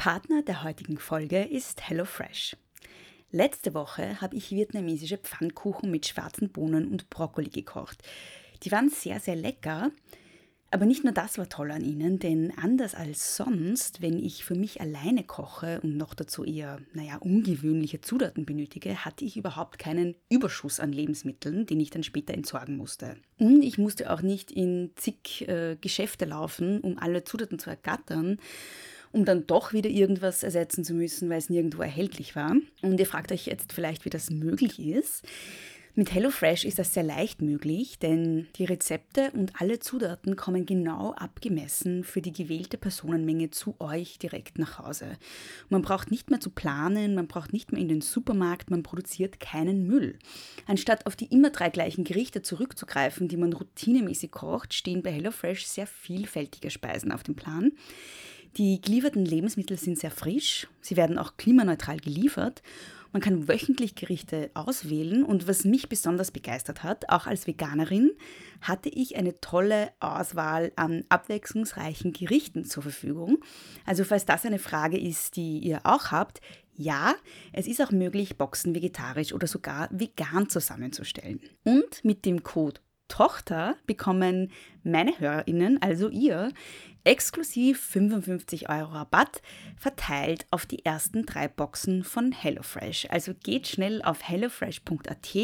Partner der heutigen Folge ist HelloFresh. Letzte Woche habe ich vietnamesische Pfannkuchen mit schwarzen Bohnen und Brokkoli gekocht. Die waren sehr, sehr lecker. Aber nicht nur das war toll an ihnen, denn anders als sonst, wenn ich für mich alleine koche und noch dazu eher, naja, ungewöhnliche Zutaten benötige, hatte ich überhaupt keinen Überschuss an Lebensmitteln, den ich dann später entsorgen musste. Und ich musste auch nicht in zig äh, Geschäfte laufen, um alle Zutaten zu ergattern um dann doch wieder irgendwas ersetzen zu müssen, weil es nirgendwo erhältlich war. Und ihr fragt euch jetzt vielleicht, wie das möglich ist. Mit HelloFresh ist das sehr leicht möglich, denn die Rezepte und alle Zutaten kommen genau abgemessen für die gewählte Personenmenge zu euch direkt nach Hause. Man braucht nicht mehr zu planen, man braucht nicht mehr in den Supermarkt, man produziert keinen Müll. Anstatt auf die immer drei gleichen Gerichte zurückzugreifen, die man routinemäßig kocht, stehen bei HelloFresh sehr vielfältige Speisen auf dem Plan. Die gelieferten Lebensmittel sind sehr frisch, sie werden auch klimaneutral geliefert. Man kann wöchentlich Gerichte auswählen und was mich besonders begeistert hat, auch als Veganerin, hatte ich eine tolle Auswahl an abwechslungsreichen Gerichten zur Verfügung. Also falls das eine Frage ist, die ihr auch habt, ja, es ist auch möglich, Boxen vegetarisch oder sogar vegan zusammenzustellen. Und mit dem Code Tochter bekommen meine HörerInnen, also ihr, exklusiv 55 Euro Rabatt verteilt auf die ersten drei Boxen von HelloFresh. Also geht schnell auf hellofresh.at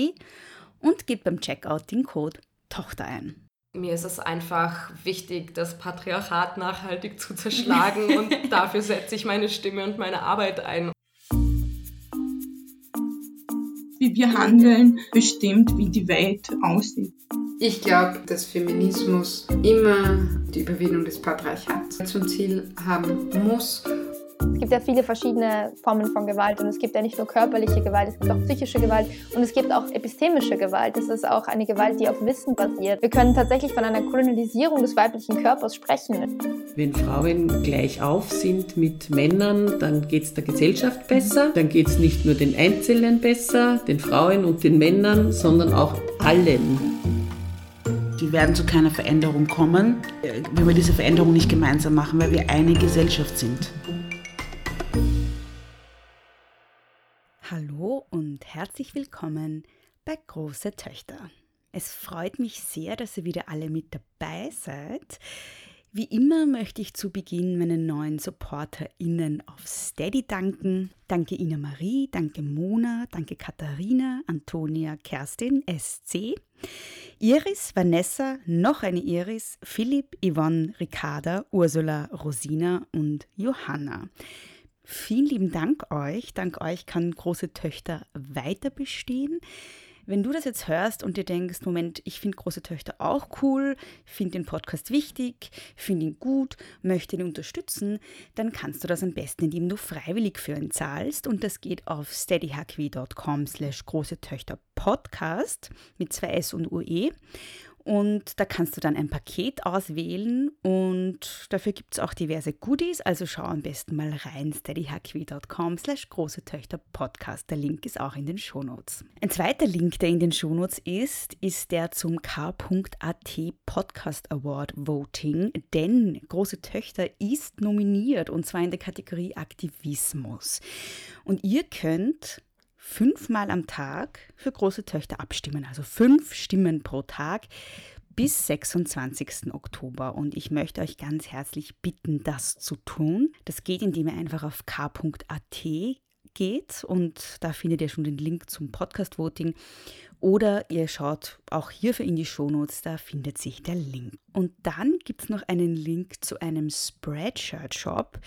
und gebt beim Checkout den Code Tochter ein. Mir ist es einfach wichtig, das Patriarchat nachhaltig zu zerschlagen und dafür setze ich meine Stimme und meine Arbeit ein. Wie wir handeln, bestimmt, wie die Welt aussieht. Ich glaube, dass Feminismus immer die Überwindung des Patriarchats zum Ziel haben muss. Es gibt ja viele verschiedene Formen von Gewalt und es gibt ja nicht nur körperliche Gewalt, es gibt auch psychische Gewalt und es gibt auch epistemische Gewalt. Das ist auch eine Gewalt, die auf Wissen basiert. Wir können tatsächlich von einer Kolonialisierung des weiblichen Körpers sprechen. Wenn Frauen gleich auf sind mit Männern, dann geht es der Gesellschaft besser. Dann geht es nicht nur den Einzelnen besser, den Frauen und den Männern, sondern auch allen. Wir werden zu keiner Veränderung kommen, wenn wir diese Veränderung nicht gemeinsam machen, weil wir eine Gesellschaft sind. Hallo und herzlich willkommen bei Große Töchter. Es freut mich sehr, dass ihr wieder alle mit dabei seid. Wie immer möchte ich zu Beginn meinen neuen SupporterInnen auf Steady danken. Danke Ina Marie, danke Mona, danke Katharina, Antonia, Kerstin, SC, Iris, Vanessa, noch eine Iris, Philipp, Yvonne, Ricarda, Ursula, Rosina und Johanna. Vielen lieben Dank euch. Dank euch kann große Töchter weiter bestehen. Wenn du das jetzt hörst und dir denkst, Moment, ich finde große Töchter auch cool, finde den Podcast wichtig, finde ihn gut, möchte ihn unterstützen, dann kannst du das am besten, indem du freiwillig für ihn zahlst. Und das geht auf steadyhq.com slash große Töchter Podcast mit zwei S und UE und da kannst du dann ein Paket auswählen und dafür gibt es auch diverse Goodies. Also schau am besten mal rein, steadyhq.com slash große Töchter Podcast. Der Link ist auch in den Shownotes. Ein zweiter Link, der in den Shownotes ist, ist der zum K.at Podcast Award Voting, denn Große Töchter ist nominiert und zwar in der Kategorie Aktivismus. Und ihr könnt fünfmal am Tag für große Töchter abstimmen, also fünf Stimmen pro Tag bis 26. Oktober. Und ich möchte euch ganz herzlich bitten, das zu tun. Das geht, indem ihr einfach auf k.at geht und da findet ihr schon den Link zum Podcast-Voting. Oder ihr schaut auch hierfür in die Shownotes, da findet sich der Link. Und dann gibt es noch einen Link zu einem Spreadshirt-Shop.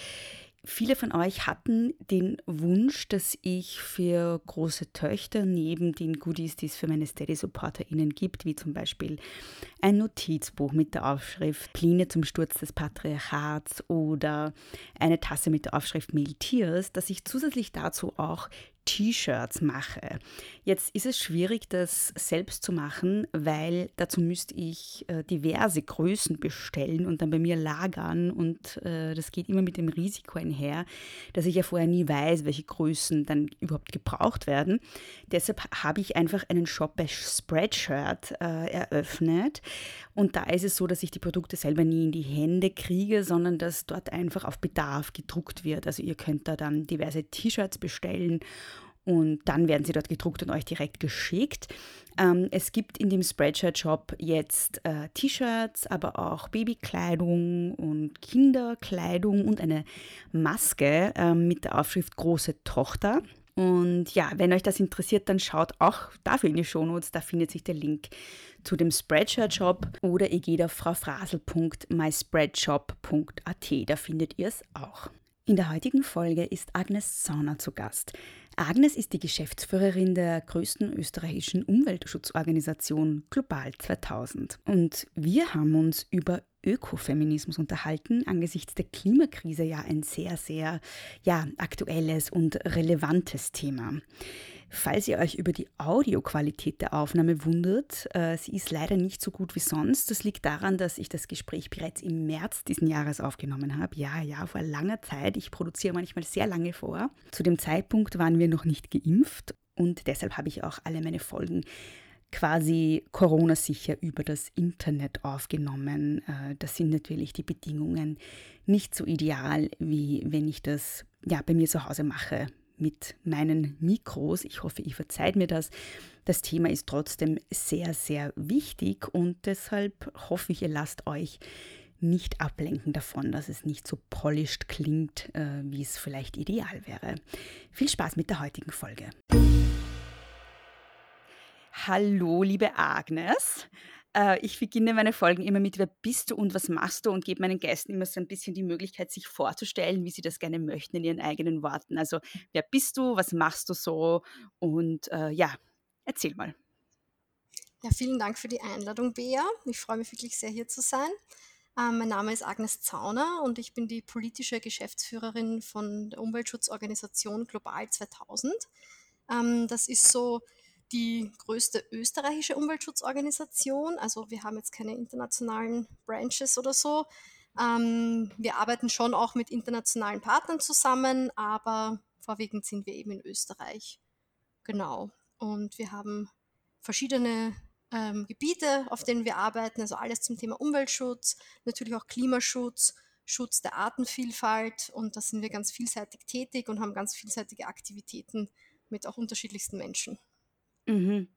Viele von euch hatten den Wunsch, dass ich für große Töchter neben den Goodies, die es für meine Steady-SupporterInnen gibt, wie zum Beispiel ein Notizbuch mit der Aufschrift Pläne zum Sturz des Patriarchats oder eine Tasse mit der Aufschrift Tiers, dass ich zusätzlich dazu auch T-Shirts mache. Jetzt ist es schwierig, das selbst zu machen, weil dazu müsste ich äh, diverse Größen bestellen und dann bei mir lagern und äh, das geht immer mit dem Risiko einher, dass ich ja vorher nie weiß, welche Größen dann überhaupt gebraucht werden. Deshalb habe ich einfach einen Shop bei Spreadshirt äh, eröffnet und da ist es so, dass ich die Produkte selber nie in die Hände kriege, sondern dass dort einfach auf Bedarf gedruckt wird. Also ihr könnt da dann diverse T-Shirts bestellen und dann werden sie dort gedruckt und euch direkt geschickt. Ähm, es gibt in dem Spreadshirt-Shop jetzt äh, T-Shirts, aber auch Babykleidung und Kinderkleidung und eine Maske äh, mit der Aufschrift Große Tochter. Und ja, wenn euch das interessiert, dann schaut auch dafür in die Shownotes, da findet sich der Link zu dem Spreadshirt-Shop oder ihr geht auf fraufrasel.myspreadshop.at, da findet ihr es auch. In der heutigen Folge ist Agnes Zauner zu Gast. Agnes ist die Geschäftsführerin der größten österreichischen Umweltschutzorganisation Global 2000. Und wir haben uns über Ökofeminismus unterhalten, angesichts der Klimakrise ja ein sehr, sehr ja, aktuelles und relevantes Thema. Falls ihr euch über die Audioqualität der Aufnahme wundert, äh, sie ist leider nicht so gut wie sonst. Das liegt daran, dass ich das Gespräch bereits im März diesen Jahres aufgenommen habe. Ja, ja, vor langer Zeit. Ich produziere manchmal sehr lange vor. Zu dem Zeitpunkt waren wir noch nicht geimpft und deshalb habe ich auch alle meine Folgen quasi Corona-sicher über das Internet aufgenommen. Äh, das sind natürlich die Bedingungen nicht so ideal, wie wenn ich das ja, bei mir zu Hause mache mit meinen Mikros. Ich hoffe, ihr verzeiht mir das. Das Thema ist trotzdem sehr, sehr wichtig und deshalb hoffe ich, ihr lasst euch nicht ablenken davon, dass es nicht so polished klingt, äh, wie es vielleicht ideal wäre. Viel Spaß mit der heutigen Folge. Hallo, liebe Agnes. Äh, ich beginne meine Folgen immer mit, wer bist du und was machst du und gebe meinen Gästen immer so ein bisschen die Möglichkeit, sich vorzustellen, wie sie das gerne möchten in ihren eigenen Worten. Also, wer bist du, was machst du so und äh, ja, erzähl mal. Ja, vielen Dank für die Einladung, Bea. Ich freue mich wirklich sehr, hier zu sein. Ähm, mein Name ist Agnes Zauner und ich bin die politische Geschäftsführerin von der Umweltschutzorganisation Global 2000. Ähm, das ist so die größte österreichische Umweltschutzorganisation. Also wir haben jetzt keine internationalen Branches oder so. Ähm, wir arbeiten schon auch mit internationalen Partnern zusammen, aber vorwiegend sind wir eben in Österreich. Genau. Und wir haben verschiedene ähm, Gebiete, auf denen wir arbeiten, also alles zum Thema Umweltschutz, natürlich auch Klimaschutz, Schutz der Artenvielfalt und da sind wir ganz vielseitig tätig und haben ganz vielseitige Aktivitäten mit auch unterschiedlichsten Menschen. Mhm.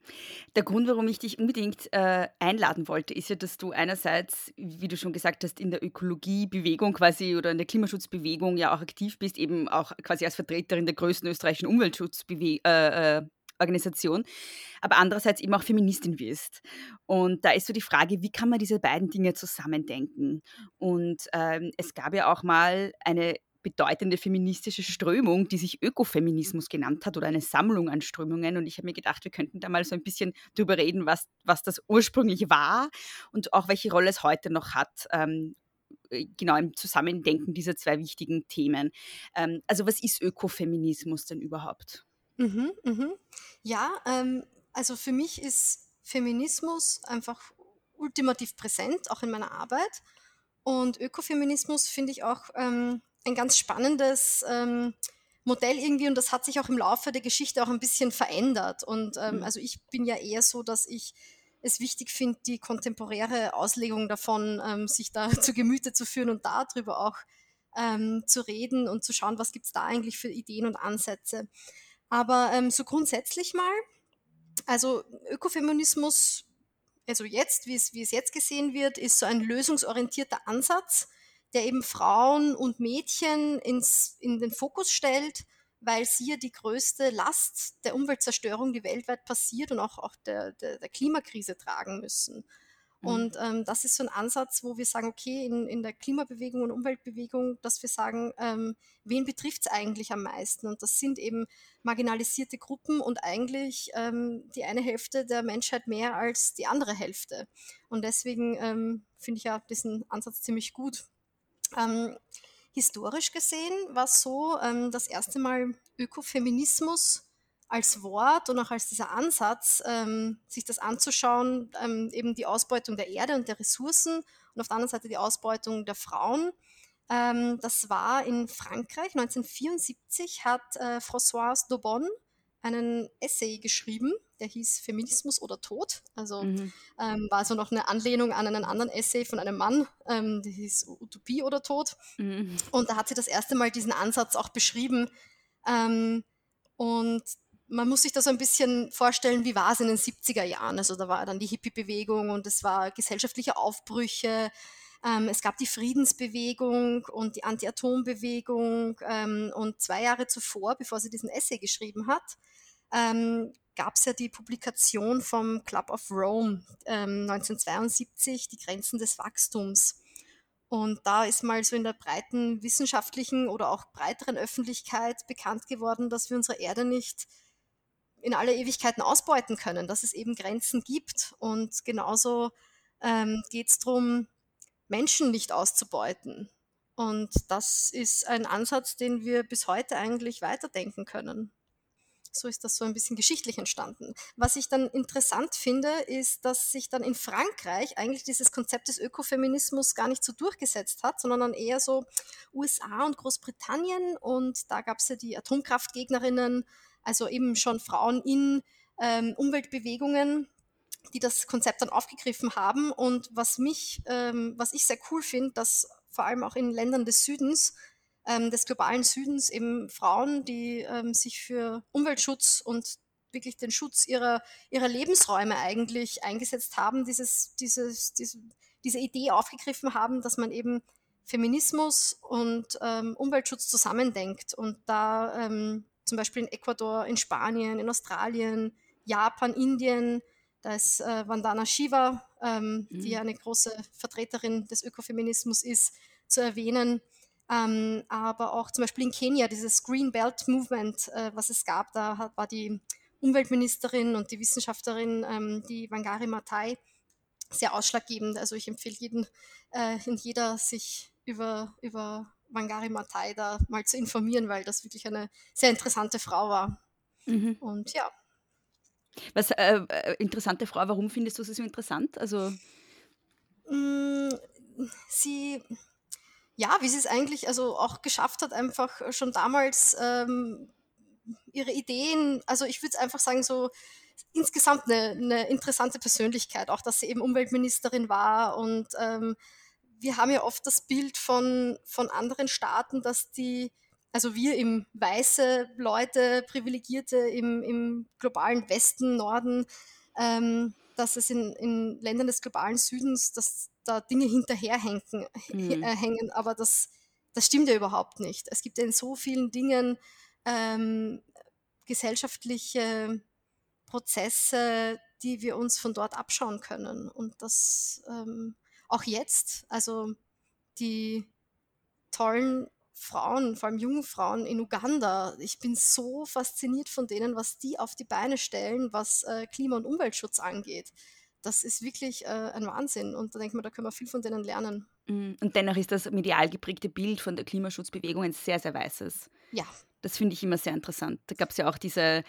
Der Grund, warum ich dich unbedingt äh, einladen wollte, ist ja, dass du einerseits, wie du schon gesagt hast, in der Ökologiebewegung quasi oder in der Klimaschutzbewegung ja auch aktiv bist, eben auch quasi als Vertreterin der größten österreichischen Umweltschutzorganisation, äh, äh, aber andererseits eben auch Feministin wirst. Und da ist so die Frage, wie kann man diese beiden Dinge zusammendenken? Und ähm, es gab ja auch mal eine bedeutende feministische Strömung, die sich Ökofeminismus genannt hat oder eine Sammlung an Strömungen. Und ich habe mir gedacht, wir könnten da mal so ein bisschen drüber reden, was, was das ursprünglich war und auch welche Rolle es heute noch hat. Ähm, äh, genau im Zusammendenken dieser zwei wichtigen Themen. Ähm, also was ist Ökofeminismus denn überhaupt? Mhm, mhm. Ja, ähm, also für mich ist Feminismus einfach ultimativ präsent, auch in meiner Arbeit. Und Ökofeminismus finde ich auch ähm, ein ganz spannendes ähm, Modell irgendwie und das hat sich auch im Laufe der Geschichte auch ein bisschen verändert. Und ähm, mhm. also ich bin ja eher so, dass ich es wichtig finde, die kontemporäre Auslegung davon ähm, sich da zu Gemüte zu führen und darüber auch ähm, zu reden und zu schauen, was gibt es da eigentlich für Ideen und Ansätze. Aber ähm, so grundsätzlich mal, also Ökofeminismus, also jetzt, wie es, wie es jetzt gesehen wird, ist so ein lösungsorientierter Ansatz, der eben Frauen und Mädchen ins, in den Fokus stellt, weil sie ja die größte Last der Umweltzerstörung, die weltweit passiert und auch, auch der, der, der Klimakrise tragen müssen. Mhm. Und ähm, das ist so ein Ansatz, wo wir sagen, okay, in, in der Klimabewegung und Umweltbewegung, dass wir sagen, ähm, wen betrifft es eigentlich am meisten? Und das sind eben marginalisierte Gruppen und eigentlich ähm, die eine Hälfte der Menschheit mehr als die andere Hälfte. Und deswegen ähm, finde ich ja diesen Ansatz ziemlich gut. Ähm, historisch gesehen war es so, ähm, das erste Mal Ökofeminismus als Wort und auch als dieser Ansatz, ähm, sich das anzuschauen, ähm, eben die Ausbeutung der Erde und der Ressourcen und auf der anderen Seite die Ausbeutung der Frauen. Ähm, das war in Frankreich 1974 hat äh, Françoise Daubonne einen Essay geschrieben, der hieß Feminismus oder Tod. Also mhm. ähm, war so noch eine Anlehnung an einen anderen Essay von einem Mann, ähm, der hieß Utopie oder Tod. Mhm. Und da hat sie das erste Mal diesen Ansatz auch beschrieben. Ähm, und man muss sich das so ein bisschen vorstellen, wie war es in den 70er Jahren. Also da war dann die Hippie-Bewegung und es war gesellschaftliche Aufbrüche. Ähm, es gab die Friedensbewegung und die Anti-Atom-Bewegung. Ähm, und zwei Jahre zuvor, bevor sie diesen Essay geschrieben hat, ähm, gab es ja die Publikation vom Club of Rome 1972, die Grenzen des Wachstums. Und da ist mal so in der breiten wissenschaftlichen oder auch breiteren Öffentlichkeit bekannt geworden, dass wir unsere Erde nicht in alle Ewigkeiten ausbeuten können, dass es eben Grenzen gibt. Und genauso ähm, geht es darum, Menschen nicht auszubeuten. Und das ist ein Ansatz, den wir bis heute eigentlich weiterdenken können. So ist das so ein bisschen geschichtlich entstanden. Was ich dann interessant finde, ist, dass sich dann in Frankreich eigentlich dieses Konzept des Ökofeminismus gar nicht so durchgesetzt hat, sondern dann eher so USA und Großbritannien. Und da gab es ja die Atomkraftgegnerinnen also eben schon Frauen in ähm, Umweltbewegungen, die das Konzept dann aufgegriffen haben. Und was mich, ähm, was ich sehr cool finde, dass vor allem auch in Ländern des Südens, ähm, des globalen Südens, eben Frauen, die ähm, sich für Umweltschutz und wirklich den Schutz ihrer, ihrer Lebensräume eigentlich eingesetzt haben, dieses, dieses, diese, diese Idee aufgegriffen haben, dass man eben Feminismus und ähm, Umweltschutz zusammendenkt und da ähm, zum Beispiel in Ecuador, in Spanien, in Australien, Japan, Indien. Da ist äh, Vandana Shiva, ähm, mhm. die eine große Vertreterin des Ökofeminismus ist, zu erwähnen. Ähm, aber auch zum Beispiel in Kenia, dieses Green Belt Movement, äh, was es gab, da hat, war die Umweltministerin und die Wissenschaftlerin, ähm, die Wangari Maathai, sehr ausschlaggebend. Also ich empfehle jeden äh, und jeder, sich über, über Wangari Maathai da mal zu informieren, weil das wirklich eine sehr interessante Frau war. Mhm. Und ja. Was äh, äh, interessante Frau, warum findest du sie so interessant? Also mm, sie ja, wie sie es eigentlich also auch geschafft hat, einfach schon damals ähm, ihre Ideen, also ich würde einfach sagen, so insgesamt eine, eine, interessante Persönlichkeit, auch dass sie eben Umweltministerin war und ähm, wir haben ja oft das Bild von, von anderen Staaten, dass die, also wir im weiße Leute, Privilegierte im, im globalen Westen, Norden, ähm, dass es in, in Ländern des globalen Südens, dass da Dinge hinterherhängen, mhm. äh, hängen, aber das, das stimmt ja überhaupt nicht. Es gibt ja in so vielen Dingen ähm, gesellschaftliche Prozesse, die wir uns von dort abschauen können. Und das ähm, auch jetzt, also die tollen Frauen, vor allem jungen Frauen in Uganda, ich bin so fasziniert von denen, was die auf die Beine stellen, was äh, Klima- und Umweltschutz angeht. Das ist wirklich äh, ein Wahnsinn und da denke ich mir, da können wir viel von denen lernen. Mm, und dennoch ist das medial geprägte Bild von der Klimaschutzbewegung ein sehr, sehr weißes. Ja, das finde ich immer sehr interessant. Da gab es ja auch diese,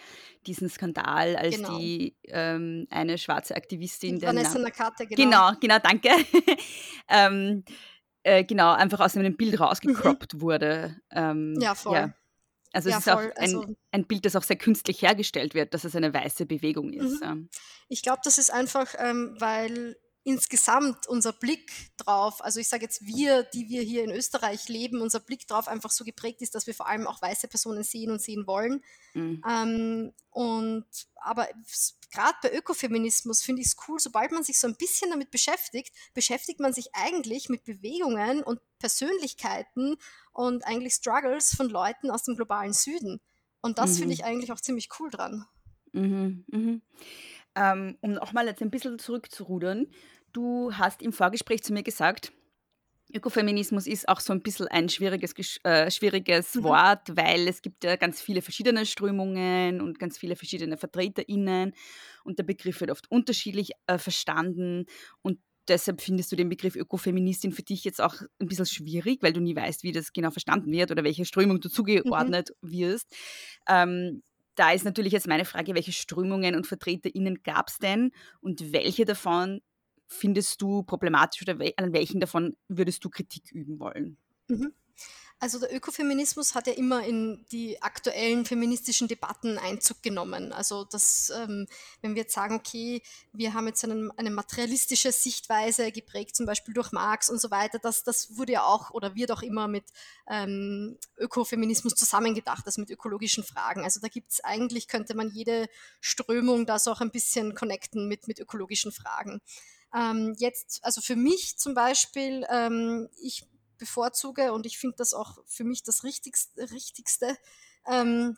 diesen Skandal, als genau. die ähm, eine schwarze Aktivistin. Die Vanessa Nakate, genau. Genau, genau, danke. ähm, äh, genau, einfach aus einem Bild rausgecroppt mhm. wurde. Ähm, ja, voll. Ja. Also ja, es ist voll. auch ein, also, ein, Bild, das auch sehr künstlich hergestellt wird, dass es eine weiße Bewegung ist. Mhm. Ich glaube, das ist einfach, ähm, weil insgesamt unser Blick drauf, also ich sage jetzt wir, die wir hier in Österreich leben, unser Blick drauf einfach so geprägt ist, dass wir vor allem auch weiße Personen sehen und sehen wollen. Mhm. Ähm, und aber gerade bei Ökofeminismus finde ich es cool, sobald man sich so ein bisschen damit beschäftigt, beschäftigt man sich eigentlich mit Bewegungen und Persönlichkeiten und eigentlich Struggles von Leuten aus dem globalen Süden. Und das mhm. finde ich eigentlich auch ziemlich cool dran. Mhm, mhm. Ähm, um auch mal jetzt ein bisschen zurückzurudern, du hast im Vorgespräch zu mir gesagt, Ökofeminismus ist auch so ein bisschen ein schwieriges, äh, schwieriges mhm. Wort, weil es gibt ja ganz viele verschiedene Strömungen und ganz viele verschiedene VertreterInnen und der Begriff wird oft unterschiedlich äh, verstanden und deshalb findest du den Begriff Ökofeministin für dich jetzt auch ein bisschen schwierig, weil du nie weißt, wie das genau verstanden wird oder welche Strömung du mhm. zugeordnet mhm. wirst. Ähm, da ist natürlich jetzt meine Frage, welche Strömungen und VertreterInnen gab es denn und welche davon findest du problematisch oder an welchen davon würdest du Kritik üben wollen? Mhm. Also der Ökofeminismus hat ja immer in die aktuellen feministischen Debatten Einzug genommen. Also das, ähm, wenn wir jetzt sagen, okay, wir haben jetzt einen, eine materialistische Sichtweise geprägt, zum Beispiel durch Marx und so weiter, das, das wurde ja auch oder wird auch immer mit ähm, Ökofeminismus zusammengedacht, also mit ökologischen Fragen. Also da gibt es eigentlich, könnte man jede Strömung da so auch ein bisschen connecten mit, mit ökologischen Fragen. Ähm, jetzt, also für mich zum Beispiel, ähm, ich bevorzuge und ich finde das auch für mich das Richtigste, Richtigste ähm,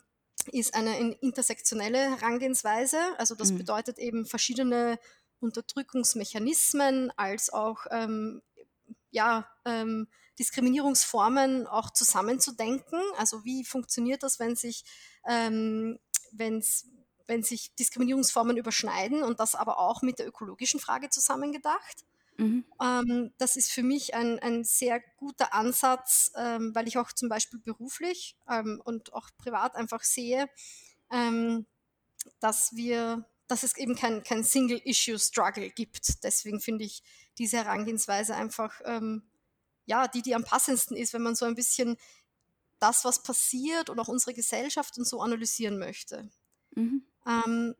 ist eine intersektionelle Herangehensweise. Also das mhm. bedeutet eben verschiedene Unterdrückungsmechanismen als auch ähm, ja, ähm, Diskriminierungsformen auch zusammenzudenken. Also wie funktioniert das, wenn sich, ähm, wenn's, wenn sich Diskriminierungsformen überschneiden und das aber auch mit der ökologischen Frage zusammengedacht. Mhm. Ähm, das ist für mich ein, ein sehr guter Ansatz, ähm, weil ich auch zum Beispiel beruflich ähm, und auch privat einfach sehe, ähm, dass wir, dass es eben kein, kein Single-Issue-Struggle gibt. Deswegen finde ich diese Herangehensweise einfach, ähm, ja, die, die am passendsten ist, wenn man so ein bisschen das, was passiert und auch unsere Gesellschaft und so analysieren möchte. Mhm. Ähm,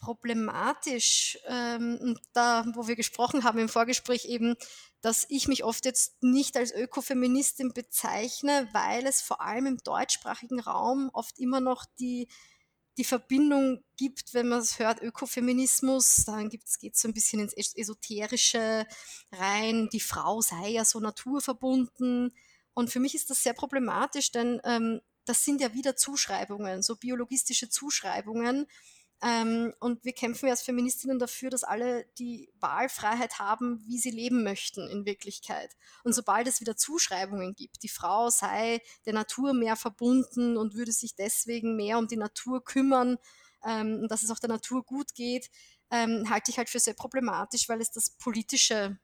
problematisch, ähm, da, wo wir gesprochen haben im Vorgespräch eben, dass ich mich oft jetzt nicht als Ökofeministin bezeichne, weil es vor allem im deutschsprachigen Raum oft immer noch die, die Verbindung gibt, wenn man es hört, Ökofeminismus, dann geht es so ein bisschen ins Esoterische rein, die Frau sei ja so naturverbunden. Und für mich ist das sehr problematisch, denn ähm, das sind ja wieder Zuschreibungen, so biologistische Zuschreibungen. Ähm, und wir kämpfen als Feministinnen dafür, dass alle die Wahlfreiheit haben, wie sie leben möchten in Wirklichkeit. Und sobald es wieder Zuschreibungen gibt, die Frau sei der Natur mehr verbunden und würde sich deswegen mehr um die Natur kümmern, ähm, dass es auch der Natur gut geht, ähm, halte ich halt für sehr problematisch, weil es das Politische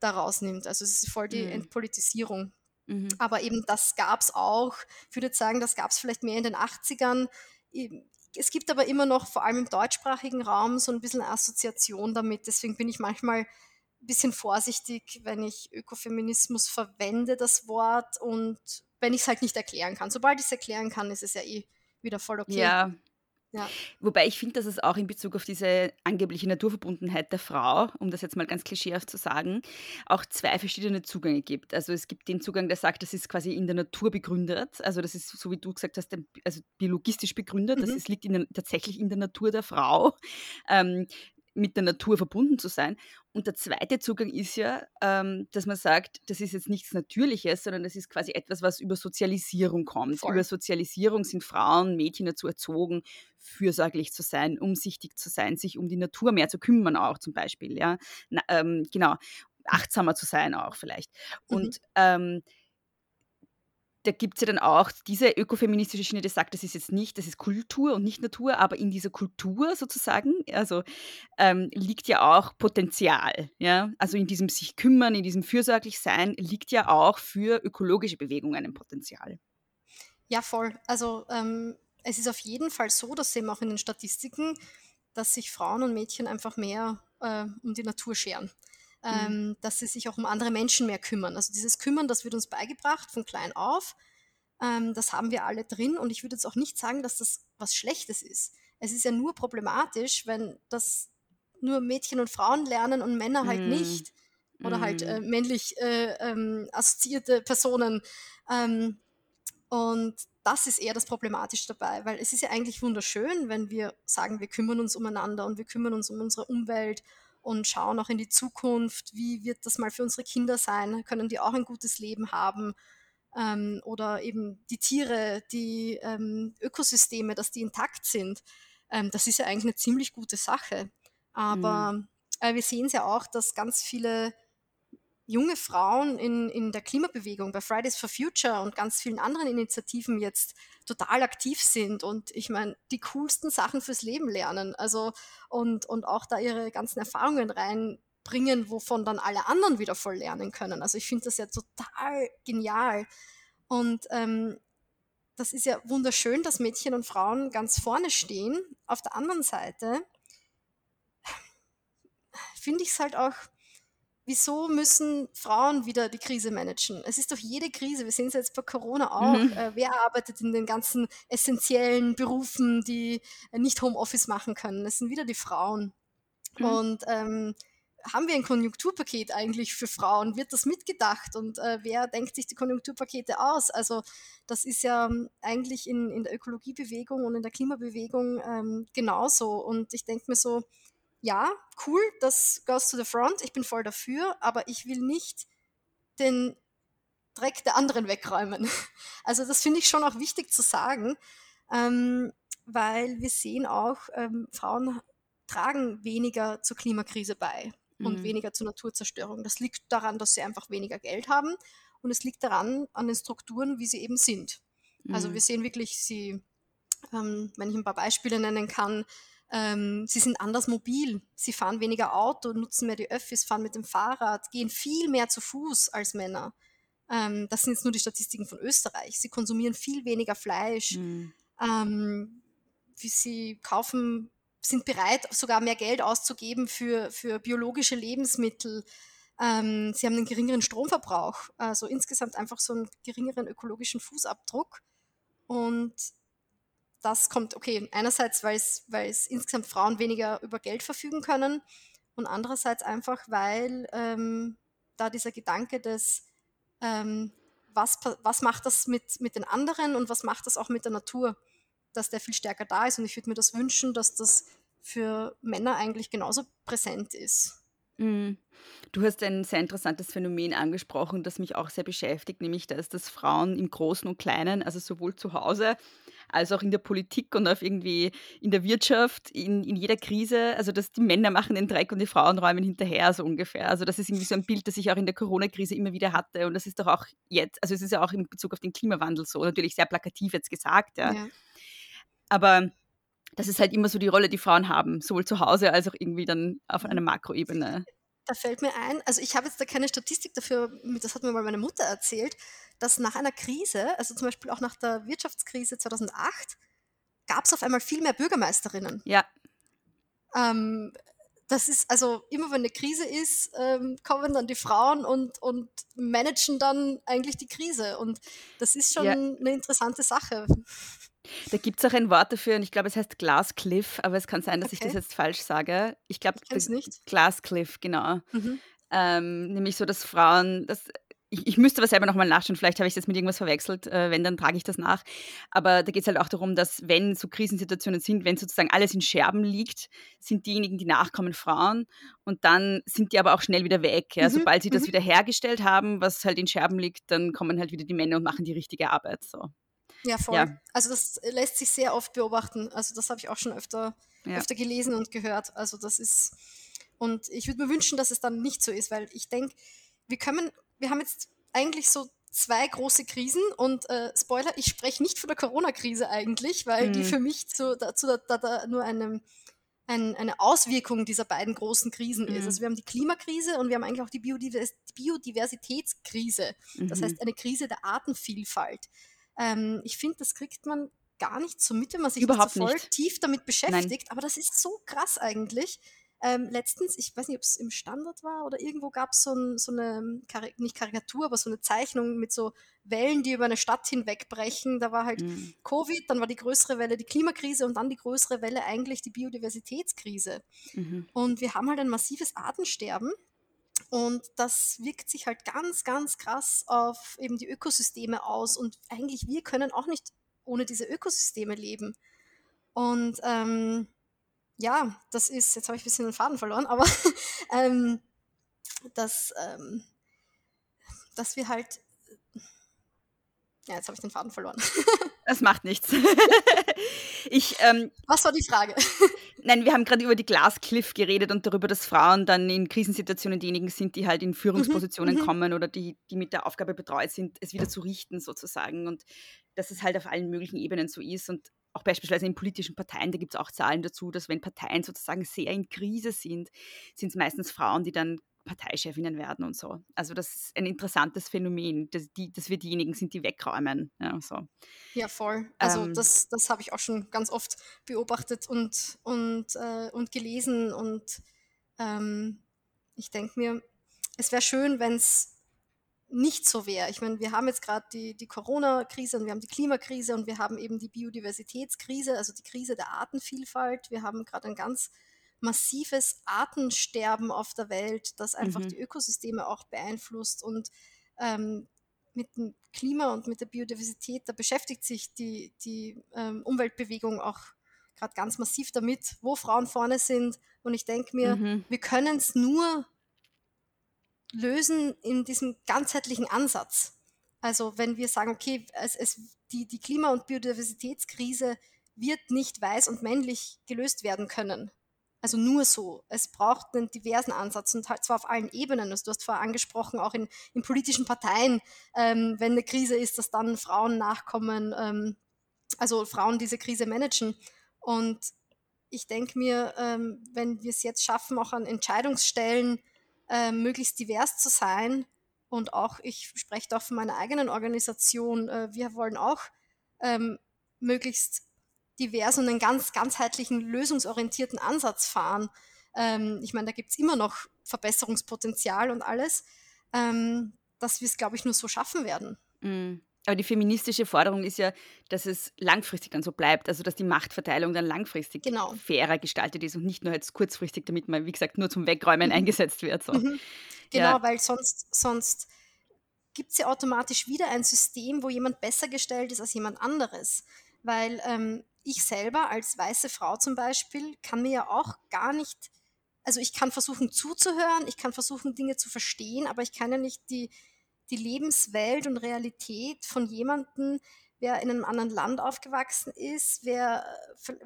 daraus nimmt. Also es ist voll die mhm. Entpolitisierung. Mhm. Aber eben das gab es auch. Ich würde sagen, das gab es vielleicht mehr in den 80ern es gibt aber immer noch, vor allem im deutschsprachigen Raum, so ein bisschen Assoziation damit. Deswegen bin ich manchmal ein bisschen vorsichtig, wenn ich Ökofeminismus verwende, das Wort, und wenn ich es halt nicht erklären kann. Sobald ich es erklären kann, ist es ja eh wieder voll okay. Ja, ja. Wobei ich finde, dass es auch in Bezug auf diese angebliche Naturverbundenheit der Frau, um das jetzt mal ganz klischeehaft zu sagen, auch zwei verschiedene Zugänge gibt. Also es gibt den Zugang, der sagt, das ist quasi in der Natur begründet. Also das ist, so wie du gesagt hast, also biologistisch begründet. Mhm. Das ist, liegt in der, tatsächlich in der Natur der Frau. Ähm, mit der Natur verbunden zu sein. Und der zweite Zugang ist ja, ähm, dass man sagt, das ist jetzt nichts Natürliches, sondern das ist quasi etwas, was über Sozialisierung kommt. Voll. Über Sozialisierung sind Frauen, Mädchen dazu erzogen, fürsorglich zu sein, umsichtig zu sein, sich um die Natur mehr zu kümmern auch zum Beispiel. Ja? Na, ähm, genau, achtsamer zu sein auch vielleicht. Mhm. Und ähm, da gibt es ja dann auch diese ökofeministische Schiene, die sagt, das ist jetzt nicht, das ist Kultur und nicht Natur, aber in dieser Kultur sozusagen, also ähm, liegt ja auch Potenzial. Ja? Also in diesem sich kümmern, in diesem fürsorglich sein, liegt ja auch für ökologische Bewegungen ein Potenzial. Ja, voll. Also ähm, es ist auf jeden Fall so, das sehen wir auch in den Statistiken, dass sich Frauen und Mädchen einfach mehr äh, um die Natur scheren. Mhm. ähm, dass sie sich auch um andere Menschen mehr kümmern. Also dieses Kümmern, das wird uns beigebracht von klein auf. Ähm, das haben wir alle drin und ich würde jetzt auch nicht sagen, dass das was Schlechtes ist. Es ist ja nur problematisch, wenn das nur Mädchen und Frauen lernen und Männer halt mm. nicht. Oder mm. halt äh, mhm. männlich äh, ähm, assoziierte Personen. Ähm, und das ist eher das Problematische dabei, weil es ist ja eigentlich wunderschön, wenn wir sagen, wir kümmern uns umeinander und wir kümmern uns um unsere Umwelt und schauen auch in die Zukunft, wie wird das mal für unsere Kinder sein? Können die auch ein gutes Leben haben? Ähm, oder eben die Tiere, die ähm, Ökosysteme, dass die intakt sind. Ähm, das ist ja eigentlich eine ziemlich gute Sache. Aber mhm. äh, wir sehen es ja auch, dass ganz viele junge Frauen in, in der Klimabewegung, bei Fridays for Future und ganz vielen anderen Initiativen jetzt total aktiv sind und ich meine, die coolsten Sachen fürs Leben lernen. Also und, und auch da ihre ganzen Erfahrungen reinbringen, wovon dann alle anderen wieder voll lernen können. Also ich finde das ja total genial. Und ähm, das ist ja wunderschön, dass Mädchen und Frauen ganz vorne stehen. Auf der anderen Seite finde ich es halt auch, wieso müssen Frauen wieder die Krise managen? Es ist doch jede Krise, wir sehen es jetzt bei Corona auch. Mhm. Äh, wer arbeitet in den ganzen essentiellen Berufen, die äh, nicht Homeoffice machen können? Es sind wieder die Frauen. Mhm. Und ähm, haben wir ein Konjunkturpaket eigentlich für Frauen? Wird das mitgedacht? Und äh, wer denkt sich die Konjunkturpakete aus? Also das ist ja ähm, eigentlich in, in der Ökologiebewegung und in der Klimabewegung ähm, genauso. Und ich denke mir so, ja, cool, das goes to the front, ich bin voll dafür, aber ich will nicht den Dreck der anderen wegräumen. Also das finde ich schon auch wichtig zu sagen, ähm, weil wir sehen auch, ähm, Frauen tragen weniger zur Klimakrise bei und Mhm. weniger zur Naturzerstörung. Das liegt daran, dass sie einfach weniger Geld haben und es liegt daran, an den Strukturen, wie sie eben sind. Also Mhm. wir sehen wirklich, sie, ähm, wenn ich ein paar Beispiele nennen kann, ähm, sie sind anders mobil, sie fahren weniger Auto, nutzen mehr die Öffis, fahren mit dem Fahrrad, gehen viel mehr zu Fuß als Männer. Ähm, das sind jetzt nur die Statistiken von Österreich. Sie konsumieren viel weniger Fleisch. Mhm. Ähm, sie kaufen, sind bereit, sogar mehr Geld auszugeben für, für biologische Lebensmittel. Ähm, sie haben einen geringeren Stromverbrauch, also insgesamt einfach so einen geringeren ökologischen Fußabdruck. Und das kommt, okay, einerseits, weil es, weil es insgesamt Frauen weniger über Geld verfügen können und andererseits einfach, weil ähm, da dieser Gedanke des, ähm, was, was macht das mit, mit den anderen und was macht das auch mit der Natur, dass der viel stärker da ist. Und ich würde mir das wünschen, dass das für Männer eigentlich genauso präsent ist. Mhm. Du hast ein sehr interessantes Phänomen angesprochen, das mich auch sehr beschäftigt, nämlich dass das Frauen im Großen und Kleinen, also sowohl zu Hause als auch in der Politik und auf irgendwie in der Wirtschaft, in, in jeder Krise, also dass die Männer machen den Dreck und die Frauen räumen hinterher, so ungefähr. Also das ist irgendwie so ein Bild, das ich auch in der Corona-Krise immer wieder hatte und das ist doch auch jetzt, also es ist ja auch in Bezug auf den Klimawandel so, natürlich sehr plakativ jetzt gesagt, ja. Ja. Aber das ist halt immer so die Rolle, die Frauen haben, sowohl zu Hause als auch irgendwie dann auf einer Makroebene. Da fällt mir ein, also ich habe jetzt da keine Statistik dafür, das hat mir mal meine Mutter erzählt, dass nach einer Krise, also zum Beispiel auch nach der Wirtschaftskrise 2008, gab es auf einmal viel mehr Bürgermeisterinnen. Ja, Ähm, das ist also immer, wenn eine Krise ist, ähm, kommen dann die Frauen und, und managen dann eigentlich die Krise. Und das ist schon Ja. eine interessante Sache. Da gibt es auch ein Wort dafür und ich glaube, es heißt Glasscliff, aber es kann sein, dass ich das Okay. jetzt falsch sage. Ich glaube, Ich kenn's nicht. Glasscliff, genau. Mhm. Ähm, nämlich so, dass Frauen, das, ich, ich müsste aber selber nochmal nachschauen, vielleicht habe ich das mit irgendwas verwechselt, äh, wenn, dann trage ich das nach. Aber da geht es halt auch darum, dass wenn so Krisensituationen sind, wenn sozusagen alles in Scherben liegt, sind diejenigen, die nachkommen, Frauen und dann sind die aber auch schnell wieder weg. Ja? Mhm, Sobald sie das mhm. wieder hergestellt haben, was halt in Scherben liegt, dann kommen halt wieder die Männer und machen die richtige Arbeit. So. Ja, voll. Ja. Also das lässt sich sehr oft beobachten. Also das habe ich auch schon öfter, Ja. öfter gelesen und gehört. Also das ist, und ich würde mir wünschen, dass es dann nicht so ist, weil ich denke, wir können, wir haben jetzt eigentlich so zwei große Krisen und äh, Spoiler, ich spreche nicht von der Corona-Krise eigentlich, weil die Mhm. für mich zu, dazu da, da, da nur eine, ein, eine Auswirkung dieser beiden großen Krisen ist. Mhm. Also wir haben die Klimakrise und wir haben eigentlich auch die Biodivers Biodiversitätskrise. Das Mhm. heißt, eine Krise der Artenvielfalt. Ähm, ich finde, das kriegt man gar nicht so mit, wenn man sich Überhaupt nicht so voll nicht. tief damit beschäftigt. Aber das ist so krass eigentlich. Ähm, letztens, ich weiß nicht, ob es im Standard war oder irgendwo gab es so, ein, so eine, nicht Karikatur, aber so eine Zeichnung mit so Wellen, die über eine Stadt hinwegbrechen. Da war halt Mhm. Covid, dann war die größere Welle die Klimakrise und dann die größere Welle eigentlich die Biodiversitätskrise. Mhm. Und wir haben halt ein massives Artensterben. Und das wirkt sich halt ganz, ganz krass auf eben die Ökosysteme aus. Und eigentlich wir können auch nicht ohne diese Ökosysteme leben. Und ähm, ja, das ist, jetzt habe ich ein bisschen den Faden verloren, aber ähm, dass, ähm, dass wir halt, ja, jetzt habe ich den Faden verloren. Das macht nichts. ich, ähm, Was war die Frage? nein, wir haben gerade über die Glascliff geredet und darüber, dass Frauen dann in Krisensituationen diejenigen sind, die halt in Führungspositionen mhm. kommen oder die, die mit der Aufgabe betreut sind, es wieder zu richten sozusagen. Und dass es halt auf allen möglichen Ebenen so ist und auch beispielsweise in politischen Parteien, da gibt es auch Zahlen dazu, dass wenn Parteien sozusagen sehr in Krise sind, sind es meistens Frauen, die dann Parteichefinnen werden und so. Also das ist ein interessantes Phänomen, dass, die, dass wir diejenigen sind, die wegräumen. Ja, so. ja voll. Also Ähm. das, das habe ich auch schon ganz oft beobachtet und, und, äh, und gelesen. Und ähm, ich denke mir, es wäre schön, wenn es nicht so wäre. Ich meine, wir haben jetzt gerade die, die Corona-Krise und wir haben die Klimakrise und wir haben eben die Biodiversitätskrise, also die Krise der Artenvielfalt. Wir haben gerade ein ganz massives Artensterben auf der Welt, das einfach Mhm. die Ökosysteme auch beeinflusst. Und ähm, mit dem Klima und mit der Biodiversität, da beschäftigt sich die, die ähm, Umweltbewegung auch gerade ganz massiv damit, wo Frauen vorne sind. Und ich denke mir, Mhm. wir können es nur lösen in diesem ganzheitlichen Ansatz. Also wenn wir sagen, okay, es, es, die, die Klima- und Biodiversitätskrise wird nicht weiß und männlich gelöst werden können. Also nur so. Es braucht einen diversen Ansatz und halt zwar auf allen Ebenen. Also du hast vorher angesprochen, auch in, in politischen Parteien, ähm, wenn eine Krise ist, dass dann Frauen nachkommen, ähm, also Frauen diese Krise managen. Und ich denke mir, ähm, wenn wir es jetzt schaffen, auch an Entscheidungsstellen ähm, möglichst divers zu sein und auch, ich spreche da von meiner eigenen Organisation, äh, wir wollen auch ähm, möglichst divers und einen ganz ganzheitlichen, lösungsorientierten Ansatz fahren. Ähm, ich meine, da gibt es immer noch Verbesserungspotenzial und alles, ähm, dass wir es, glaube ich, nur so schaffen werden. Mm. Aber die feministische Forderung ist ja, dass es langfristig dann so bleibt, also dass die Machtverteilung dann langfristig Genau. fairer gestaltet ist und nicht nur jetzt kurzfristig, damit man, wie gesagt, nur zum Wegräumen Mhm. eingesetzt wird. So. Mhm. Genau, Ja. weil sonst, sonst gibt es ja automatisch wieder ein System, wo jemand besser gestellt ist als jemand anderes. Weil ähm, ich selber als weiße Frau zum Beispiel kann mir ja auch gar nicht, also ich kann versuchen zuzuhören, ich kann versuchen Dinge zu verstehen, aber ich kann ja nicht die, die Lebenswelt und Realität von jemandem, wer in einem anderen Land aufgewachsen ist, wer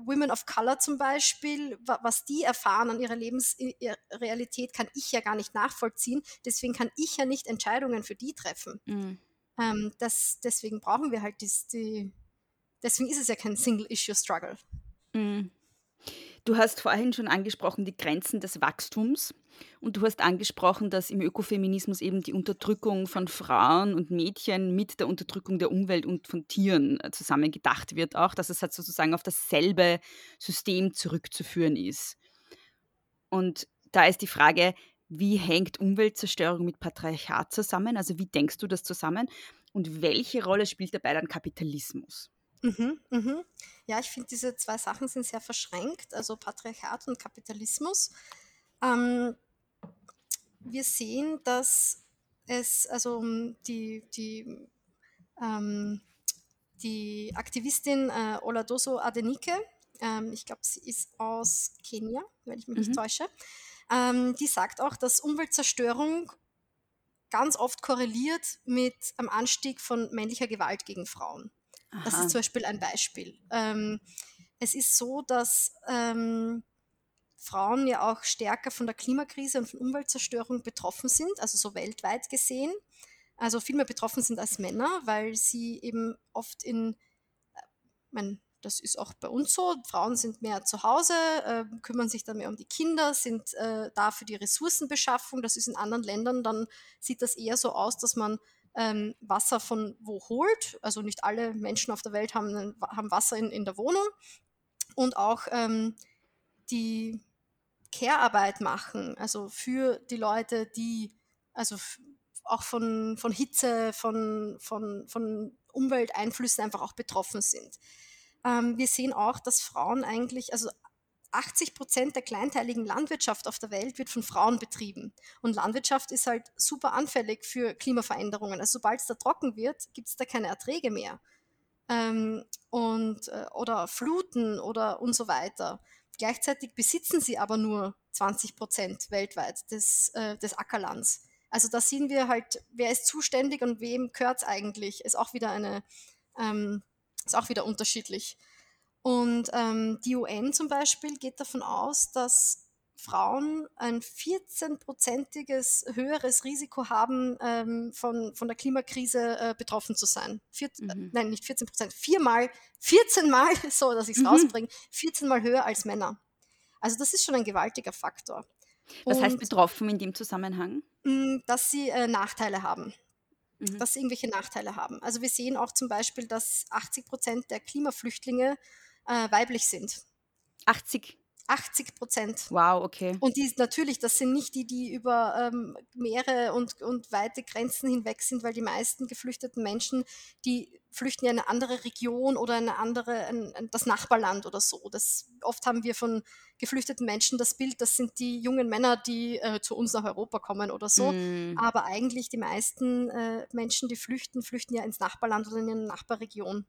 Women of Color zum Beispiel, wa- was die erfahren an ihrer Lebensrealität, kann ich ja gar nicht nachvollziehen. Deswegen kann ich ja nicht Entscheidungen für die treffen. Mm. Ähm, das, deswegen brauchen wir halt dies, die, deswegen ist es ja kein Single-Issue-Struggle. Mm. Du hast vorhin schon angesprochen die Grenzen des Wachstums und du hast angesprochen, dass im Ökofeminismus eben die Unterdrückung von Frauen und Mädchen mit der Unterdrückung der Umwelt und von Tieren äh, zusammen gedacht wird, auch dass es halt sozusagen auf dasselbe System zurückzuführen ist. Und da ist die Frage, wie hängt Umweltzerstörung mit Patriarchat zusammen? Also wie denkst du das zusammen? Und welche Rolle spielt dabei dann Kapitalismus? Mhm, mhm. Ja, ich finde, diese zwei Sachen sind sehr verschränkt, also Patriarchat und Kapitalismus. Ähm, wir sehen, dass es, also die, die, ähm, die Aktivistin äh, Oladoso Adenike, ähm, ich glaube, sie ist aus Kenia, wenn ich mich Mhm. nicht täusche, ähm, die sagt auch, dass Umweltzerstörung ganz oft korreliert mit einem Anstieg von männlicher Gewalt gegen Frauen. Das Aha. ist zum Beispiel ein Beispiel. Ähm, es ist so, dass ähm, Frauen ja auch stärker von der Klimakrise und von Umweltzerstörung betroffen sind, also so weltweit gesehen. Also viel mehr betroffen sind als Männer, weil sie eben oft in, äh, mein, das ist auch bei uns so, Frauen sind mehr zu Hause, äh, kümmern sich dann mehr um die Kinder, sind äh, da für die Ressourcenbeschaffung. Das ist in anderen Ländern, dann sieht das eher so aus, dass man ähm, Wasser von wo holt. Also nicht alle Menschen auf der Welt haben, haben Wasser in, in der Wohnung. Und auch ähm, die Care-Arbeit machen, also für die Leute, die also auch von, von Hitze, von, von, von Umwelteinflüssen einfach auch betroffen sind. Ähm, wir sehen auch, dass Frauen eigentlich, also 80 Prozent der kleinteiligen Landwirtschaft auf der Welt wird von Frauen betrieben. Und Landwirtschaft ist halt super anfällig für Klimaveränderungen. Also sobald es da trocken wird, gibt es da keine Erträge mehr. Ähm, und, äh, oder Fluten oder und so weiter. Gleichzeitig besitzen sie aber nur 20 Prozent weltweit des, äh, des Ackerlands. Also da sehen wir halt, wer ist zuständig und wem gehört es eigentlich, ist auch wieder eine, ähm, ist auch wieder unterschiedlich. Und ähm, die UN zum Beispiel geht davon aus, dass Frauen ein 14-prozentiges höheres Risiko haben, ähm, von, von der Klimakrise äh, betroffen zu sein. Vier, äh, Mhm. nein, nicht 14 Prozent, viermal, 14 Mal, so dass ich es Mhm. rausbringe, 14 Mal höher als Männer. Also das ist schon ein gewaltiger Faktor. Was heißt Und betroffen in dem Zusammenhang? mh, dass sie äh, Nachteile haben, Mhm. dass sie irgendwelche Nachteile haben. Also wir sehen auch zum Beispiel, dass 80 Prozent der Klimaflüchtlinge äh, weiblich sind. 80. 80 Prozent. Wow, okay. Und die natürlich, das sind nicht die, die über ähm, Meere und, und weite Grenzen hinweg sind, weil die meisten geflüchteten Menschen, die flüchten ja in eine andere Region oder eine andere, ein, ein, das Nachbarland oder so. Das, oft haben wir von geflüchteten Menschen das Bild, das sind die jungen Männer, die äh, zu uns nach Europa kommen oder so. Mm. Aber eigentlich die meisten äh, Menschen, die flüchten, flüchten ja ins Nachbarland oder in eine Nachbarregion.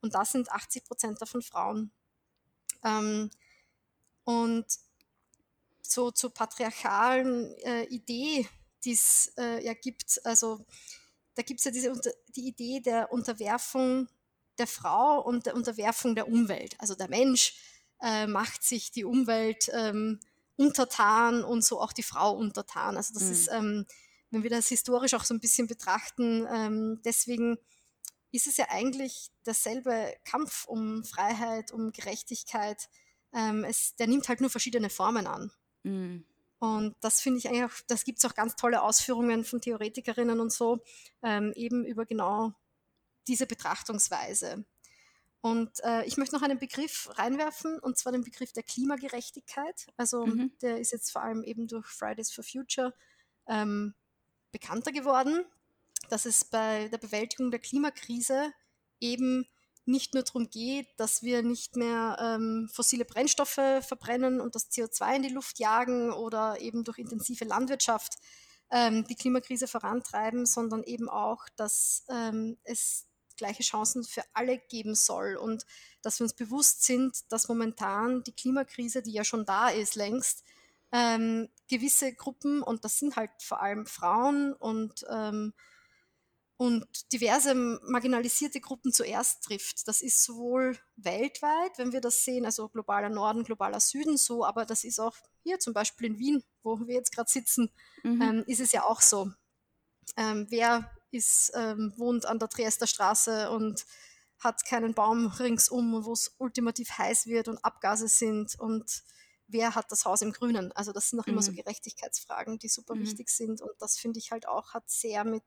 Und da sind 80 Prozent davon Frauen. Ähm, und so zur patriarchalen äh, Idee, die es äh, ja gibt, also da gibt es ja diese, die Idee der Unterwerfung der Frau und der Unterwerfung der Umwelt. Also der Mensch äh, macht sich die Umwelt ähm, untertan und so auch die Frau untertan. Also das Mhm. ist, ähm, wenn wir das historisch auch so ein bisschen betrachten, ähm, deswegen ist es ja eigentlich derselbe Kampf um Freiheit, um Gerechtigkeit. Ähm, es, der nimmt halt nur verschiedene Formen an. Mm. Und das finde ich eigentlich auch, das gibt es auch ganz tolle Ausführungen von Theoretikerinnen und so, ähm, eben über genau diese Betrachtungsweise. Und äh, ich möchte noch einen Begriff reinwerfen, und zwar den Begriff der Klimagerechtigkeit. Also Mhm. der ist jetzt vor allem eben durch Fridays for Future ähm, bekannter geworden, dass es bei der Bewältigung der Klimakrise eben nicht nur darum geht, dass wir nicht mehr ähm, fossile Brennstoffe verbrennen und das CO2 in die Luft jagen oder eben durch intensive Landwirtschaft ähm, die Klimakrise vorantreiben, sondern eben auch, dass ähm, es gleiche Chancen für alle geben soll und dass wir uns bewusst sind, dass momentan die Klimakrise, die ja schon da ist längst, ähm, gewisse Gruppen, und das sind halt vor allem Frauen und ähm, und diverse marginalisierte Gruppen zuerst trifft. Das ist sowohl weltweit, wenn wir das sehen, also globaler Norden, globaler Süden so, aber das ist auch hier zum Beispiel in Wien, wo wir jetzt gerade sitzen, Mhm. ähm, ist es ja auch so. Ähm, wer ist, ähm, wohnt an der Triester Straße und hat keinen Baum ringsum, wo es ultimativ heiß wird und Abgase sind und wer hat das Haus im Grünen? Also das sind auch immer so Mhm. Gerechtigkeitsfragen, die super Mhm. wichtig sind und das finde ich halt auch, hat sehr mit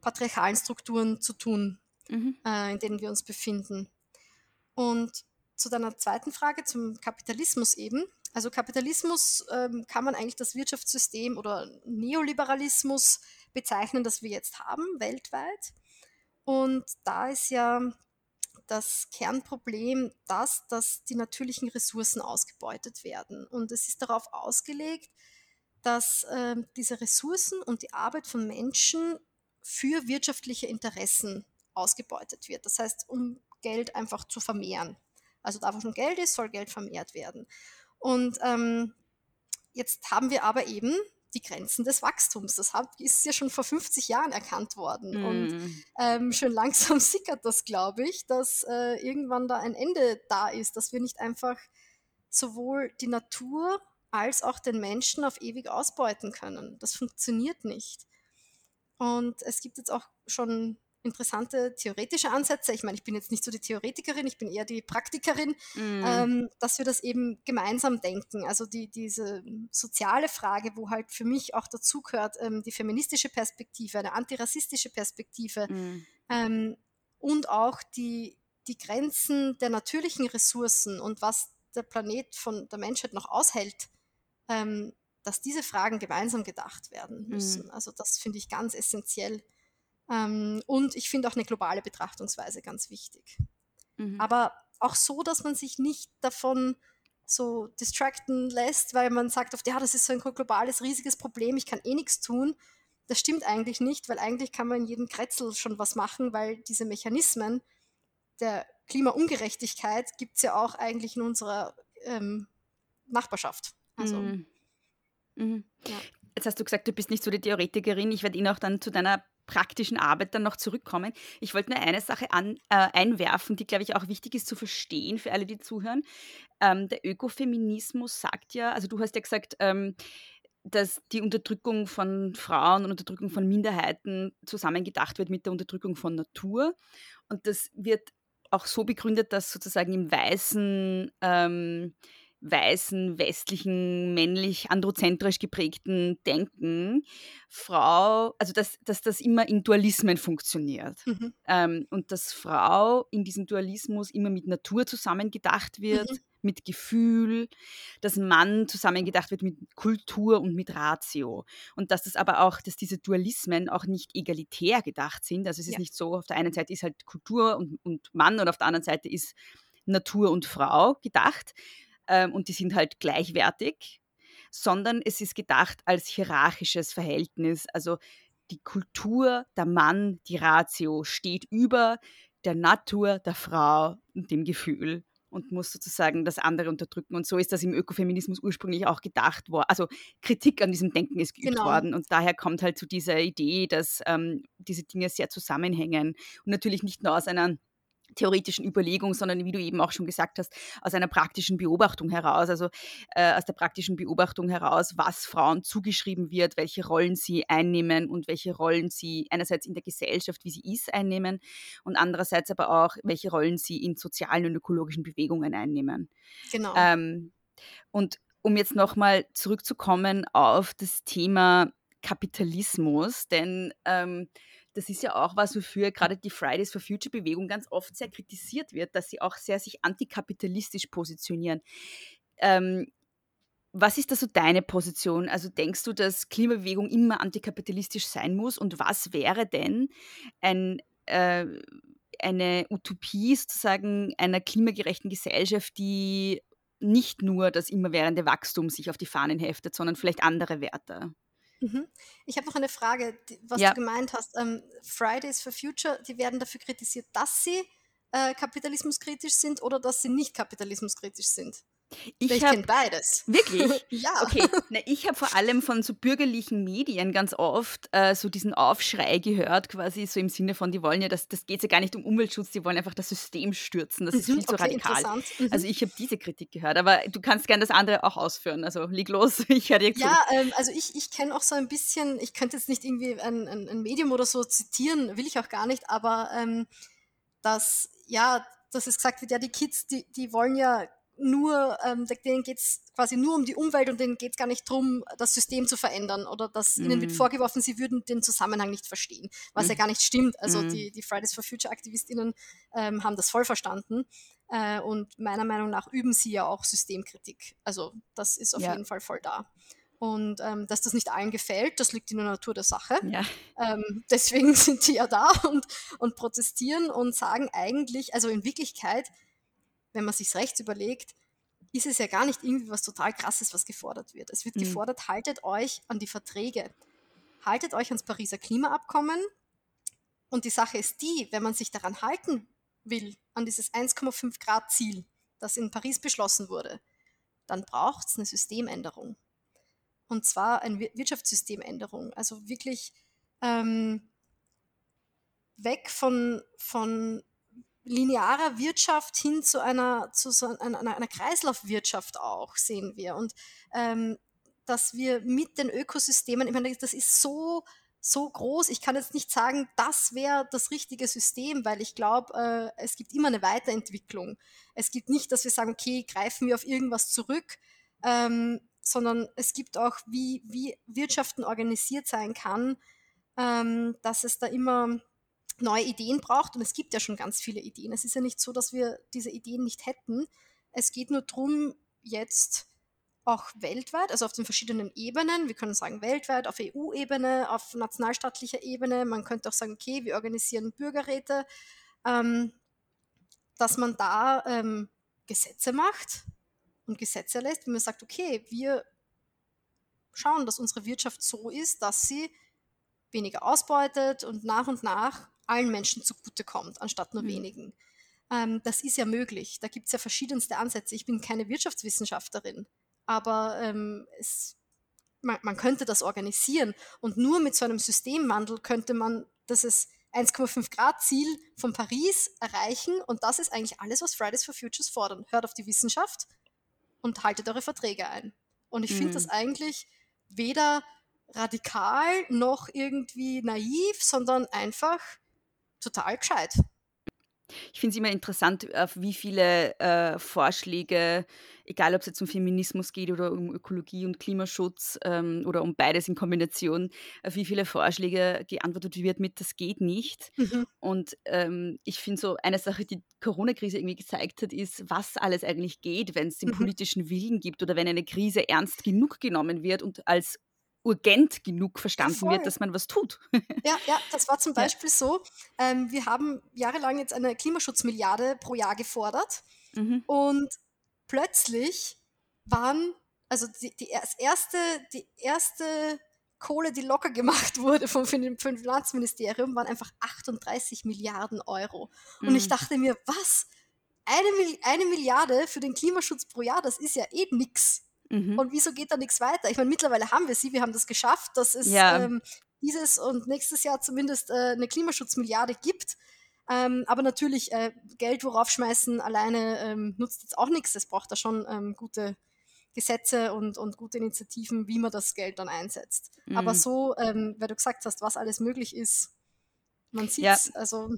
patriarchalen Strukturen zu tun, Mhm. äh, in denen wir uns befinden. Und zu deiner zweiten Frage, zum Kapitalismus eben. Also Kapitalismus ähm, kann man eigentlich das Wirtschaftssystem oder Neoliberalismus bezeichnen, das wir jetzt haben, weltweit. Und da ist ja das Kernproblem das, dass die natürlichen Ressourcen ausgebeutet werden. Und es ist darauf ausgelegt, dass ähm, diese Ressourcen und die Arbeit von Menschen für wirtschaftliche Interessen ausgebeutet wird. Das heißt, um Geld einfach zu vermehren. Also da, wo schon Geld ist, soll Geld vermehrt werden. Und ähm, jetzt haben wir aber eben die Grenzen des Wachstums. Das hat, ist ja schon vor 50 Jahren erkannt worden. Und Mm. ähm, schon langsam sickert das, glaube ich, dass äh, irgendwann da ein Ende da ist, dass wir nicht einfach sowohl die Natur als auch den Menschen auf ewig ausbeuten können. Das funktioniert nicht. Und es gibt jetzt auch schon interessante theoretische Ansätze. Ich meine, ich bin jetzt nicht so die Theoretikerin, ich bin eher die Praktikerin, Mm. ähm, dass wir das eben gemeinsam denken. Also die, diese soziale Frage, wo halt für mich auch dazu gehört, ähm, die feministische Perspektive, eine antirassistische Perspektive Mm. ähm, und auch die, die Grenzen der natürlichen Ressourcen und was der Planet von der Menschheit noch aushält, ähm, dass diese Fragen gemeinsam gedacht werden müssen. Also das finde ich ganz essentiell. Ähm, und ich finde auch eine globale Betrachtungsweise ganz wichtig. Mhm. Aber auch so, dass man sich nicht davon so distracten lässt, weil man sagt oft, ja, das ist so ein globales, riesiges Problem, ich kann eh nichts tun. Das stimmt eigentlich nicht, weil eigentlich kann man in jedem Kretzel schon was machen, weil diese Mechanismen der Klimaungerechtigkeit gibt es ja auch eigentlich in unserer ähm, Nachbarschaft. Also, Mhm. Mhm. Ja. Jetzt hast du gesagt, du bist nicht so die Theoretikerin. Ich werde Ihnen auch dann zu deiner praktischen Arbeit dann noch zurückkommen. Ich wollte nur eine Sache an, äh, einwerfen, die, glaube ich, auch wichtig ist zu verstehen für alle, die zuhören. Ähm, der Ökofeminismus sagt ja, also du hast ja gesagt, ähm, dass die Unterdrückung von Frauen und Unterdrückung von Minderheiten zusammengedacht wird mit der Unterdrückung von Natur. Und das wird auch so begründet, dass sozusagen im weißen ähm, weißen, westlichen, männlich, androzentrisch geprägten Denken Frau, also dass, dass das immer in Dualismen funktioniert. Mhm. Ähm, und dass Frau in diesem Dualismus immer mit Natur zusammengedacht wird, Mhm. mit Gefühl, dass Mann zusammengedacht wird mit Kultur und mit Ratio. Und dass das aber auch, dass diese Dualismen auch nicht egalitär gedacht sind. Also es ist Ja. nicht so, auf der einen Seite ist halt Kultur und, und Mann und auf der anderen Seite ist Natur und Frau gedacht. Ähm, und die sind halt gleichwertig, sondern es ist gedacht als hierarchisches Verhältnis. Also die Kultur, der Mann, die Ratio steht über der Natur, der Frau und dem Gefühl und muss sozusagen das andere unterdrücken. Und so ist das im Ökofeminismus ursprünglich auch gedacht worden. Also Kritik an diesem Denken ist geübt Genau. worden. Und daher kommt halt zu dieser Idee, dass ähm, diese Dinge sehr zusammenhängen. Und natürlich nicht nur aus einer theoretischen Überlegung, sondern wie du eben auch schon gesagt hast, aus einer praktischen Beobachtung heraus, also äh, aus der praktischen Beobachtung heraus, was Frauen zugeschrieben wird, welche Rollen sie einnehmen und welche Rollen sie einerseits in der Gesellschaft, wie sie ist, einnehmen und andererseits aber auch, welche Rollen sie in sozialen und ökologischen Bewegungen einnehmen. Genau. Ähm, und um jetzt nochmal zurückzukommen auf das Thema Kapitalismus, denn ähm, das ist ja auch was, wofür gerade die Fridays for Future Bewegung ganz oft sehr kritisiert wird, dass sie auch sehr sich antikapitalistisch positionieren. Ähm, was ist da so deine Position? Also denkst du, dass Klimabewegung immer antikapitalistisch sein muss? Und was wäre denn ein, äh, eine Utopie sozusagen einer klimagerechten Gesellschaft, die nicht nur das immerwährende Wachstum sich auf die Fahnen heftet, sondern vielleicht andere Werte? Mhm. Ich habe noch eine Frage, die, was Ja. du gemeint hast. Ähm, Fridays for Future, die werden dafür kritisiert, dass sie äh, kapitalismuskritisch sind oder dass sie nicht kapitalismuskritisch sind. Ich Ich kenne beides. Wirklich? Ja. Okay, na, ich habe vor allem von so bürgerlichen Medien ganz oft äh, so diesen Aufschrei gehört, quasi so im Sinne von, die wollen ja, das, das geht ja gar nicht um Umweltschutz, die wollen einfach das System stürzen, das ist Mhm, viel zu okay, radikal. interessant. Mhm. Also ich habe diese Kritik gehört, aber du kannst gerne das andere auch ausführen, also leg los, ich höre dir zu. Ja, ähm, also ich, ich kenne auch so ein bisschen, ich könnte jetzt nicht irgendwie ein, ein, ein Medium oder so zitieren, will ich auch gar nicht, aber ähm, dass, ja, dass es gesagt wird, ja, die Kids, die, die wollen ja nur, ähm, denen geht es quasi nur um die Umwelt und denen geht es gar nicht darum, das System zu verändern oder dass ihnen wird Mhm. vorgeworfen, sie würden den Zusammenhang nicht verstehen, was ja Mhm. gar nicht stimmt. Also Mhm. die, die Fridays for Future AktivistInnen ähm, haben das voll verstanden äh, und meiner Meinung nach üben sie ja auch Systemkritik. Also das ist auf Ja. jeden Fall voll da. Und ähm, dass das nicht allen gefällt, das liegt in der Natur der Sache. Ja. Ähm, deswegen sind die ja da und, und protestieren und sagen eigentlich, also in Wirklichkeit, wenn man sich rechts überlegt, ist es ja gar nicht irgendwie was total krasses, was gefordert wird. Es wird Mhm. gefordert, haltet euch an die Verträge. Haltet euch ans Pariser Klimaabkommen. Und die Sache ist die, wenn man sich daran halten will, an dieses 1,5 Grad Ziel, das in Paris beschlossen wurde, dann braucht es eine Systemänderung. Und zwar eine Wir- Wirtschaftssystemänderung. Also wirklich ähm, weg von, von linearer Wirtschaft hin zu einer, zu so einer, einer, Kreislaufwirtschaft auch, sehen wir. Und ähm, dass wir mit den Ökosystemen, ich meine, das ist so, so groß. Ich kann jetzt nicht sagen, das wäre das richtige System, weil ich glaube, äh, es gibt immer eine Weiterentwicklung. Es gibt nicht, dass wir sagen, okay, greifen wir auf irgendwas zurück, ähm, sondern es gibt auch, wie, wie Wirtschaften organisiert sein kann, ähm, dass es da immer neue Ideen braucht. Und es gibt ja schon ganz viele Ideen. Es ist ja nicht so, dass wir diese Ideen nicht hätten. Es geht nur darum, jetzt auch weltweit, also auf den verschiedenen Ebenen, wir können sagen weltweit, auf EU-Ebene, auf nationalstaatlicher Ebene, man könnte auch sagen, okay, wir organisieren Bürgerräte, ähm, dass man da ähm, Gesetze macht und Gesetze lässt, wenn man sagt, okay, wir schauen, dass unsere Wirtschaft so ist, dass sie weniger ausbeutet und nach und nach allen Menschen zugutekommt, anstatt nur Mhm. wenigen. Ähm, das ist ja möglich. Da gibt es ja verschiedenste Ansätze. Ich bin keine Wirtschaftswissenschaftlerin, aber ähm, es, man, man könnte das organisieren. Und nur mit so einem Systemwandel könnte man dieses 1,5 Grad Ziel von Paris erreichen. Und das ist eigentlich alles, was Fridays for Futures fordern. Hört auf die Wissenschaft und haltet eure Verträge ein. Und ich finde Mhm. das eigentlich weder radikal noch irgendwie naiv, sondern einfach total gescheit. Ich finde es immer interessant, auf wie viele äh, Vorschläge, egal ob es jetzt um Feminismus geht oder um Ökologie und Klimaschutz ähm, oder um beides in Kombination, auf wie viele Vorschläge geantwortet wird mit, das geht nicht. Mhm. Und ähm, ich finde so, eine Sache, die Corona-Krise irgendwie gezeigt hat, ist, was alles eigentlich geht, wenn es den Mhm. politischen Willen gibt oder wenn eine Krise ernst genug genommen wird und als urgent genug verstanden voll. wird, dass man was tut. Ja, ja, das war zum Ja. Beispiel so. Ähm, wir haben jahrelang jetzt eine Klimaschutzmilliarde pro Jahr gefordert Mhm. und plötzlich waren, also die, die, das erste, die erste Kohle, die locker gemacht wurde vom Fin- vom Finanzministerium, waren einfach 38 Milliarden Euro. Und ich Mhm. dachte mir, was? Eine, eine Milliarde für den Klimaschutz pro Jahr, das ist ja eh nix. Mhm. Und wieso geht da nichts weiter? Ich meine, mittlerweile haben wir sie, wir haben das geschafft, dass es Ja. ähm, dieses und nächstes Jahr zumindest äh, eine Klimaschutzmilliarde gibt. Ähm, aber natürlich, äh, Geld worauf schmeißen alleine ähm, nutzt jetzt auch nichts. Es braucht da schon ähm, gute Gesetze und, und gute Initiativen, wie man das Geld dann einsetzt. Aber Mhm. so, ähm, weil du gesagt hast, was alles möglich ist, man sieht Ja. es. Also,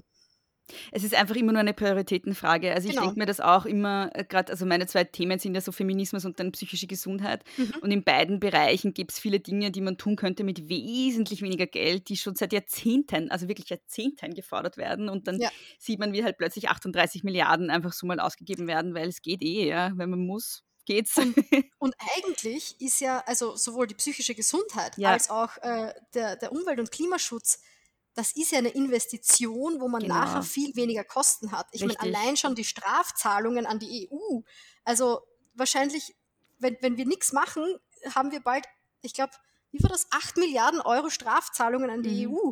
Es ist einfach immer nur eine Prioritätenfrage. Also ich Genau. denke mir das auch immer, gerade, also meine zwei Themen sind ja so Feminismus und dann psychische Gesundheit. Mhm. Und in beiden Bereichen gibt es viele Dinge, die man tun könnte mit wesentlich weniger Geld, die schon seit Jahrzehnten, also wirklich Jahrzehnten gefordert werden. Und dann Ja. sieht man, wie halt plötzlich 38 Milliarden einfach so mal ausgegeben werden, weil es geht eh, ja. Wenn man muss, geht's. Und eigentlich ist ja, also sowohl die psychische Gesundheit Ja. als auch äh, der, der Umwelt- und Klimaschutz, das ist ja eine Investition, wo man Genau. nachher viel weniger Kosten hat. Ich meine, allein schon die Strafzahlungen an die EU. Also wahrscheinlich, wenn, wenn wir nichts machen, haben wir bald, ich glaube, wie war das? 8 Milliarden Euro Strafzahlungen an die Mhm. EU.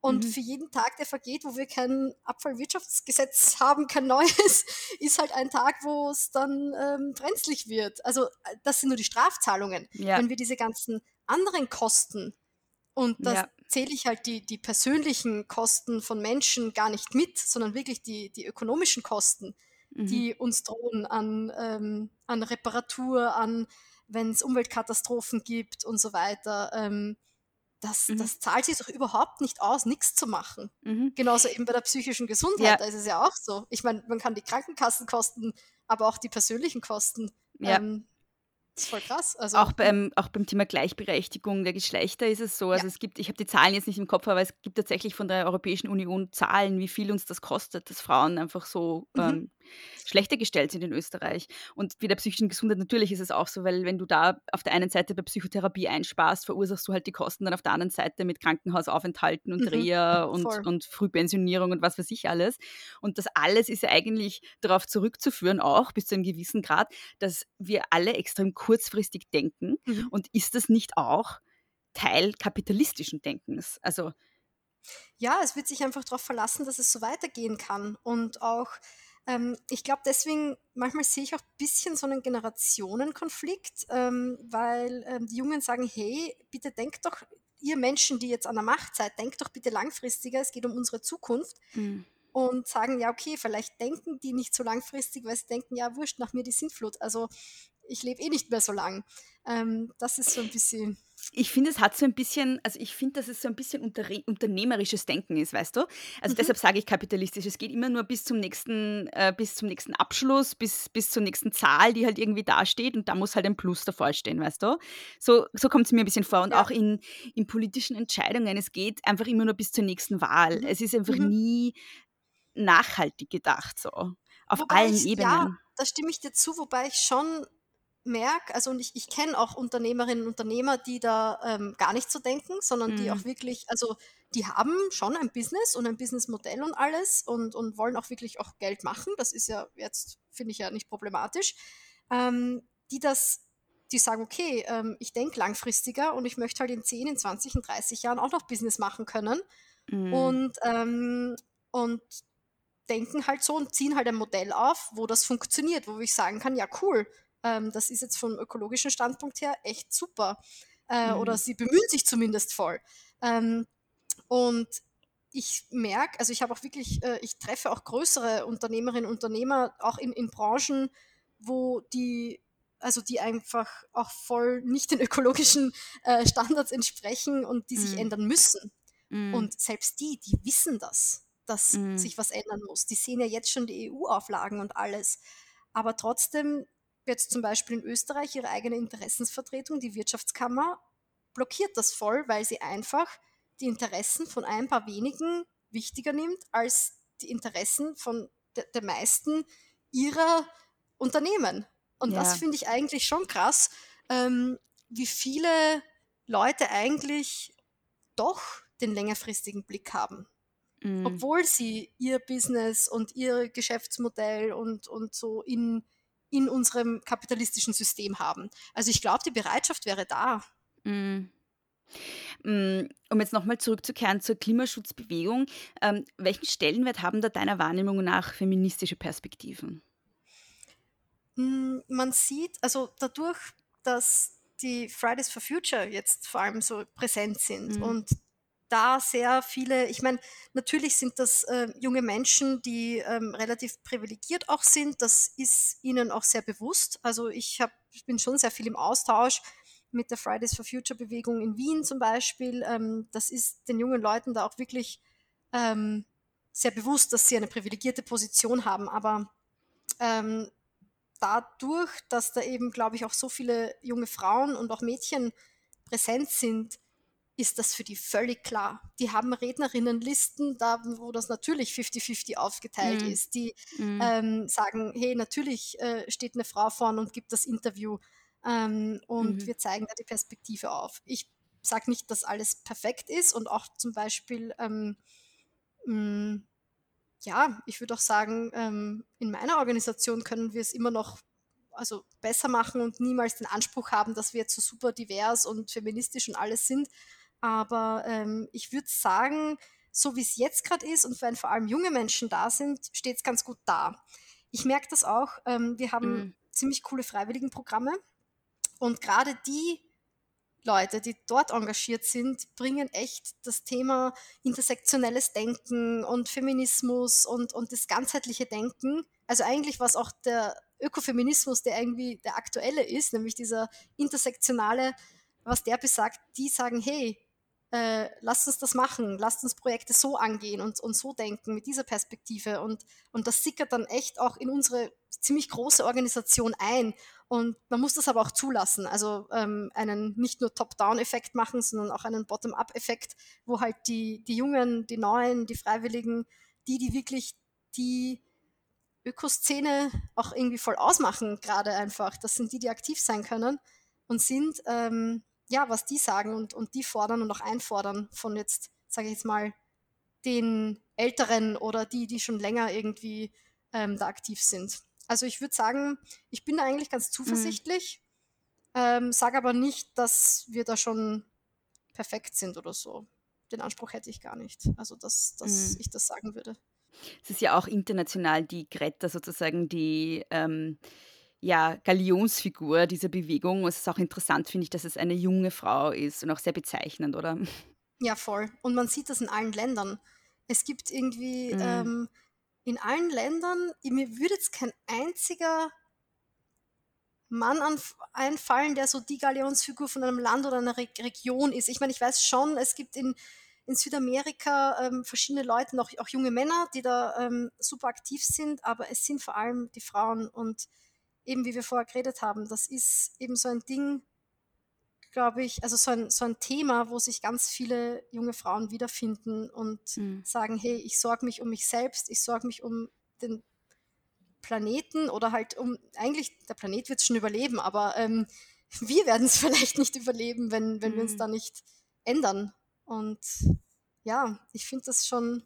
Und Mhm. für jeden Tag, der vergeht, wo wir kein Abfallwirtschaftsgesetz haben, kein neues, ist halt ein Tag, wo es dann ähm, brenzlig wird. Also äh, das sind nur die Strafzahlungen. ja. Wenn wir diese ganzen anderen Kosten, und das Ja. Zähle ich halt die, die persönlichen Kosten von Menschen gar nicht mit, sondern wirklich die, die ökonomischen Kosten, Mhm. die uns drohen an, ähm, an Reparatur, an wenn es Umweltkatastrophen gibt und so weiter. Ähm, das, Mhm. das zahlt sich doch überhaupt nicht aus, nichts zu machen. Mhm. Genauso eben bei der psychischen Gesundheit, Ja. da ist es ja auch so. Ich meine, man kann die Krankenkassenkosten, aber auch die persönlichen Kosten. Ja. Ähm, ist voll krass. Also, Auch beim, auch beim Thema Gleichberechtigung der Geschlechter ist es so. Also Ja. es gibt, ich habe die Zahlen jetzt nicht im Kopf, aber es gibt tatsächlich von der Europäischen Union Zahlen, wie viel uns das kostet, dass Frauen einfach so Mhm. ähm, schlechter gestellt sind in Österreich. Und wie der psychischen Gesundheit natürlich ist es auch so, weil wenn du da auf der einen Seite bei Psychotherapie einsparst, verursachst du halt die Kosten dann auf der anderen Seite mit Krankenhausaufenthalten und Mhm. Reha und, Voll. und Frühpensionierung und was weiß ich alles. Und das alles ist ja eigentlich darauf zurückzuführen, auch bis zu einem gewissen Grad, dass wir alle extrem kurzfristig denken. Mhm. Und ist das nicht auch Teil kapitalistischen Denkens? Also, ja, es wird sich einfach darauf verlassen, dass es so weitergehen kann. Und auch, ähm, ich glaube, deswegen, manchmal sehe ich auch ein bisschen so einen Generationenkonflikt, ähm, weil ähm, die Jungen sagen, hey, bitte denkt doch, ihr Menschen, die jetzt an der Macht seid, denkt doch bitte langfristiger, es geht um unsere Zukunft. Und sagen, ja, okay, vielleicht denken die nicht so langfristig, weil sie denken, ja, wurscht, nach mir die Sintflut. Also ich lebe eh nicht mehr so lang. Ähm, das ist so ein bisschen, ich finde, es hat so ein bisschen, also ich finde, dass es so ein bisschen unternehmerisches Denken ist, weißt du? Also Mhm. deshalb sage ich kapitalistisch. Es geht immer nur bis zum nächsten, äh, bis zum nächsten Abschluss, bis, bis zur nächsten Zahl, die halt irgendwie dasteht und da muss halt ein Plus davor stehen, weißt du? So, so kommt es mir ein bisschen vor. Und Ja. auch in, in politischen Entscheidungen, es geht einfach immer nur bis zur nächsten Wahl. Mhm. Es ist einfach Mhm. nie nachhaltig gedacht, so. Auf Wobei allen ich- Ebenen. Ja, da stimme ich dir zu, wobei ich schon merke, also und ich, ich kenne auch Unternehmerinnen und Unternehmer, die da ähm, gar nicht so denken, sondern die Mhm. auch wirklich, also die haben schon ein Business und ein Businessmodell und alles und, und wollen auch wirklich auch Geld machen. Das ist ja jetzt, finde ich ja nicht problematisch. Ähm, die das, die sagen, okay, ähm, ich denke langfristiger und ich möchte halt in 10, in 20, in 30 Jahren auch noch Business machen können Mhm. und, ähm, und denken halt so und ziehen halt ein Modell auf, wo das funktioniert, wo ich sagen kann, ja cool, ähm, das ist jetzt vom ökologischen Standpunkt her echt super. Äh, Mhm. Oder sie bemühen sich zumindest voll. Ähm, und ich merke, also ich habe auch wirklich, äh, ich treffe auch größere Unternehmerinnen und Unternehmer, auch in, in Branchen, wo die, also die einfach auch voll nicht den ökologischen äh, Standards entsprechen und die sich Mhm. ändern müssen. Mhm. Und selbst die, die wissen das. dass Mhm. sich was ändern muss. Die sehen ja jetzt schon die EU-Auflagen und alles. Aber trotzdem jetzt zum Beispiel in Österreich ihre eigene Interessensvertretung, die Wirtschaftskammer, blockiert das voll, weil sie einfach die Interessen von ein paar wenigen wichtiger nimmt als die Interessen von de der meisten ihrer Unternehmen. Und das Ja. finde ich eigentlich schon krass, ähm, wie viele Leute eigentlich doch den längerfristigen Blick haben. Mhm. Obwohl sie ihr Business und ihr Geschäftsmodell und, und so in, in unserem kapitalistischen System haben. Also ich glaube, die Bereitschaft wäre da. Mm. Um jetzt nochmal zurückzukehren zur Klimaschutzbewegung, ähm, welchen Stellenwert haben da deiner Wahrnehmung nach feministische Perspektiven? Mm, Man sieht, also dadurch, dass die Fridays for Future jetzt vor allem so präsent sind Mhm. und da sehr viele, ich meine, natürlich sind das äh, junge Menschen, die ähm, relativ privilegiert auch sind. Das ist ihnen auch sehr bewusst. Also ich, hab, ich bin schon sehr viel im Austausch mit der Fridays for Future Bewegung in Wien zum Beispiel. Ähm, das ist den jungen Leuten da auch wirklich ähm, sehr bewusst, dass sie eine privilegierte Position haben. Aber ähm, dadurch, dass da eben, glaube ich, auch so viele junge Frauen und auch Mädchen präsent sind, ist das für die völlig klar. Die haben Rednerinnenlisten, da wo das natürlich 50-50 aufgeteilt Mhm. ist. Die Mm. ähm, sagen, hey, natürlich äh, steht eine Frau vorne und gibt das Interview ähm, und Mhm. wir zeigen da die Perspektive auf. Ich sage nicht, dass alles perfekt ist und auch zum Beispiel, ähm, mh, ja, ich würde auch sagen, ähm, in meiner Organisation können wir es immer noch also besser machen und niemals den Anspruch haben, dass wir jetzt so super divers und feministisch und alles sind. Aber ähm, ich würde sagen, so wie es jetzt gerade ist und wenn vor allem junge Menschen da sind, steht es ganz gut da. Ich merke das auch. Ähm, wir haben Mhm. ziemlich coole Freiwilligenprogramme und gerade die Leute, die dort engagiert sind, bringen echt das Thema intersektionelles Denken und Feminismus und, und das ganzheitliche Denken. Also eigentlich was auch der Ökofeminismus, der irgendwie der aktuelle ist, nämlich dieser intersektionale, was der besagt, die sagen, hey, äh, lasst uns das machen, lasst uns Projekte so angehen und, und so denken, mit dieser Perspektive. Und, und das sickert dann echt auch in unsere ziemlich große Organisation ein. Und man muss das aber auch zulassen. Also ähm, einen nicht nur Top-Down-Effekt machen, sondern auch einen Bottom-Up-Effekt, wo halt die, die Jungen, die Neuen, die Freiwilligen, die, die wirklich die Ökoszene auch irgendwie voll ausmachen, gerade einfach. Das sind die, die aktiv sein können und sind, ähm, ja, was die sagen und, und die fordern und auch einfordern von jetzt, sage ich jetzt mal, den Älteren oder die, die schon länger irgendwie ähm, da aktiv sind. Also ich würde sagen, ich bin da eigentlich ganz zuversichtlich, ähm, sage aber nicht, dass wir da schon perfekt sind oder so. Den Anspruch hätte ich gar nicht. Also dass, dass Mhm. ich das sagen würde. Es ist ja auch international die Greta sozusagen die ähm, ja, Galionsfigur dieser Bewegung. Es ist auch interessant, finde ich, dass es eine junge Frau ist und auch sehr bezeichnend, oder? Ja, voll. Und man sieht das in allen Ländern. Es gibt irgendwie Mhm. ähm, in allen Ländern, mir würde jetzt kein einziger Mann anf- einfallen, der so die Galionsfigur von einem Land oder einer Re Region ist. Ich meine, ich weiß schon, es gibt in, in Südamerika ähm, verschiedene Leute, noch, auch junge Männer, die da ähm, super aktiv sind, aber es sind vor allem die Frauen. Und eben wie wir vorher geredet haben, das ist eben so ein Ding, glaube ich, also so ein, so ein Thema, wo sich ganz viele junge Frauen wiederfinden und Mhm. sagen, hey, ich sorge mich um mich selbst, ich sorge mich um den Planeten oder halt um, eigentlich, der Planet wird es schon überleben, aber ähm, wir werden es vielleicht nicht überleben, wenn, wenn wir uns Mhm. da nicht ändern. Und ja, ich finde das schon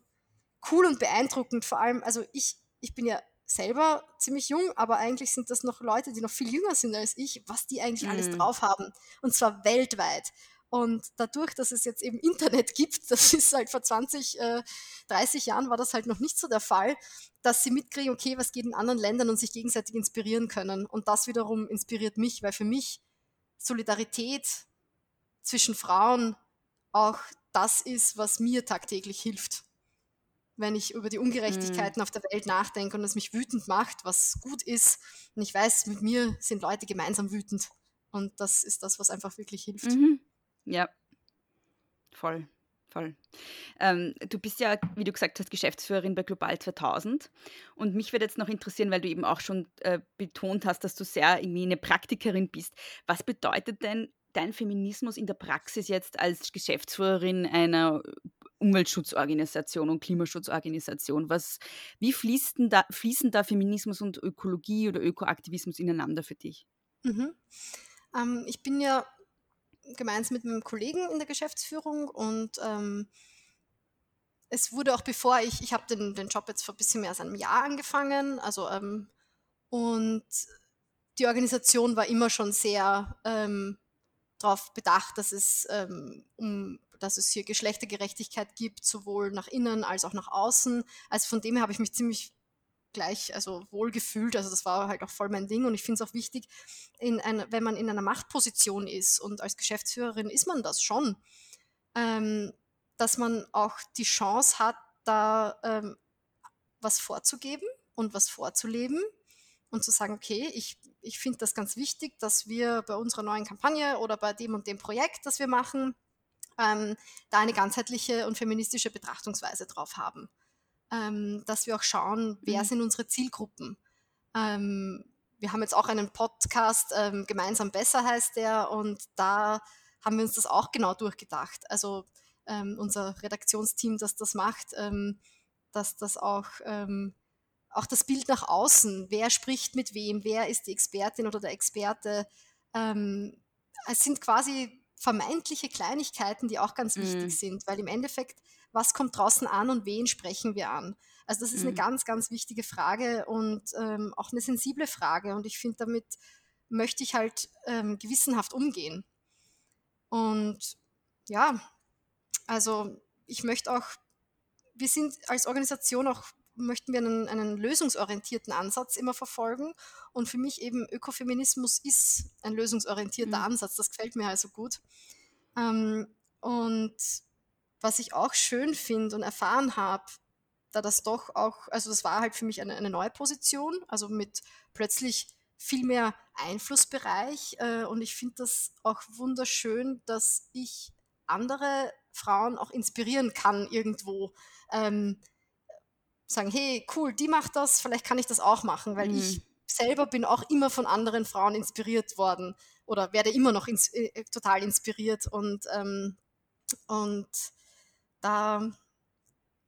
cool und beeindruckend. Vor allem, also ich, ich bin ja selber ziemlich jung, aber eigentlich sind das noch Leute, die noch viel jünger sind als ich, was die eigentlich alles Mhm. drauf haben. Und zwar weltweit. Und dadurch, dass es jetzt eben Internet gibt, das ist halt vor 20, äh, 30 Jahren war das halt noch nicht so der Fall, dass sie mitkriegen, okay, was geht in anderen Ländern und sich gegenseitig inspirieren können. Und das wiederum inspiriert mich, weil für mich Solidarität zwischen Frauen auch das ist, was mir tagtäglich hilft. Wenn ich über die Ungerechtigkeiten auf der Welt nachdenke und es mich wütend macht, was gut ist. Und ich weiß, mit mir sind Leute gemeinsam wütend. Und das ist das, was einfach wirklich hilft. Mhm. Ja, voll. voll. Ähm, du bist ja, wie du gesagt hast, Geschäftsführerin bei Global 2000. Und mich würde jetzt noch interessieren, weil du eben auch schon äh, betont hast, dass du sehr irgendwie eine Praktikerin bist. Was bedeutet denn dein Feminismus in der Praxis jetzt als Geschäftsführerin einer Umweltschutzorganisation und Klimaschutzorganisation? Was, wie fließen da, fließen da Feminismus und Ökologie oder Ökoaktivismus ineinander für dich? Mhm. Ähm, ich bin ja gemeinsam mit meinem Kollegen in der Geschäftsführung und ähm, es wurde auch bevor ich, ich habe den, den Job jetzt vor ein bisschen mehr als einem Jahr angefangen, also ähm, und die Organisation war immer schon sehr ähm, darauf bedacht, dass es, ähm, um, dass es hier Geschlechtergerechtigkeit gibt, sowohl nach innen als auch nach außen. Also von dem her habe ich mich ziemlich gleich also wohl gefühlt. Also das war halt auch voll mein Ding und ich finde es auch wichtig, in einer, wenn man in einer Machtposition ist und als Geschäftsführerin ist man das schon, ähm, dass man auch die Chance hat, da ähm, was vorzugeben und was vorzuleben und zu sagen, okay, ich, ich finde das ganz wichtig, dass wir bei unserer neuen Kampagne oder bei dem und dem Projekt, das wir machen, ähm, da eine ganzheitliche und feministische Betrachtungsweise drauf haben ähm, dass wir auch schauen, wer mhm. sind unsere Zielgruppen. Ähm, wir haben jetzt auch einen Podcast, ähm, gemeinsam besser heißt der, und da haben wir uns das auch genau durchgedacht. Also ähm, unser Redaktionsteam, das das macht, ähm, dass das auch, ähm, auch das Bild nach außen, wer spricht mit wem, wer ist die Expertin oder der Experte. es sind quasi vermeintliche Kleinigkeiten, die auch ganz mhm. wichtig sind, weil im Endeffekt was kommt draußen an und wen sprechen wir an? Also das ist mhm. eine ganz, ganz wichtige Frage und ähm, auch eine sensible Frage. Und ich finde, damit möchte ich halt ähm, gewissenhaft umgehen. Und ja, also ich möchte auch, wir sind als Organisation auch, möchten wir einen, einen lösungsorientierten Ansatz immer verfolgen. Und für mich eben Ökofeminismus ist ein lösungsorientierter mhm. Ansatz. Das gefällt mir also gut. Ähm, und was ich auch schön finde und erfahren habe, da das doch auch, also das war halt für mich eine, eine neue Position, also mit plötzlich viel mehr Einflussbereich. Äh, und ich finde das auch wunderschön, dass ich andere Frauen auch inspirieren kann irgendwo. Ähm, sagen, hey, cool, die macht das, vielleicht kann ich das auch machen, weil mhm. ich selber bin auch immer von anderen Frauen inspiriert worden oder werde immer noch ins, äh, total inspiriert und, ähm, und da,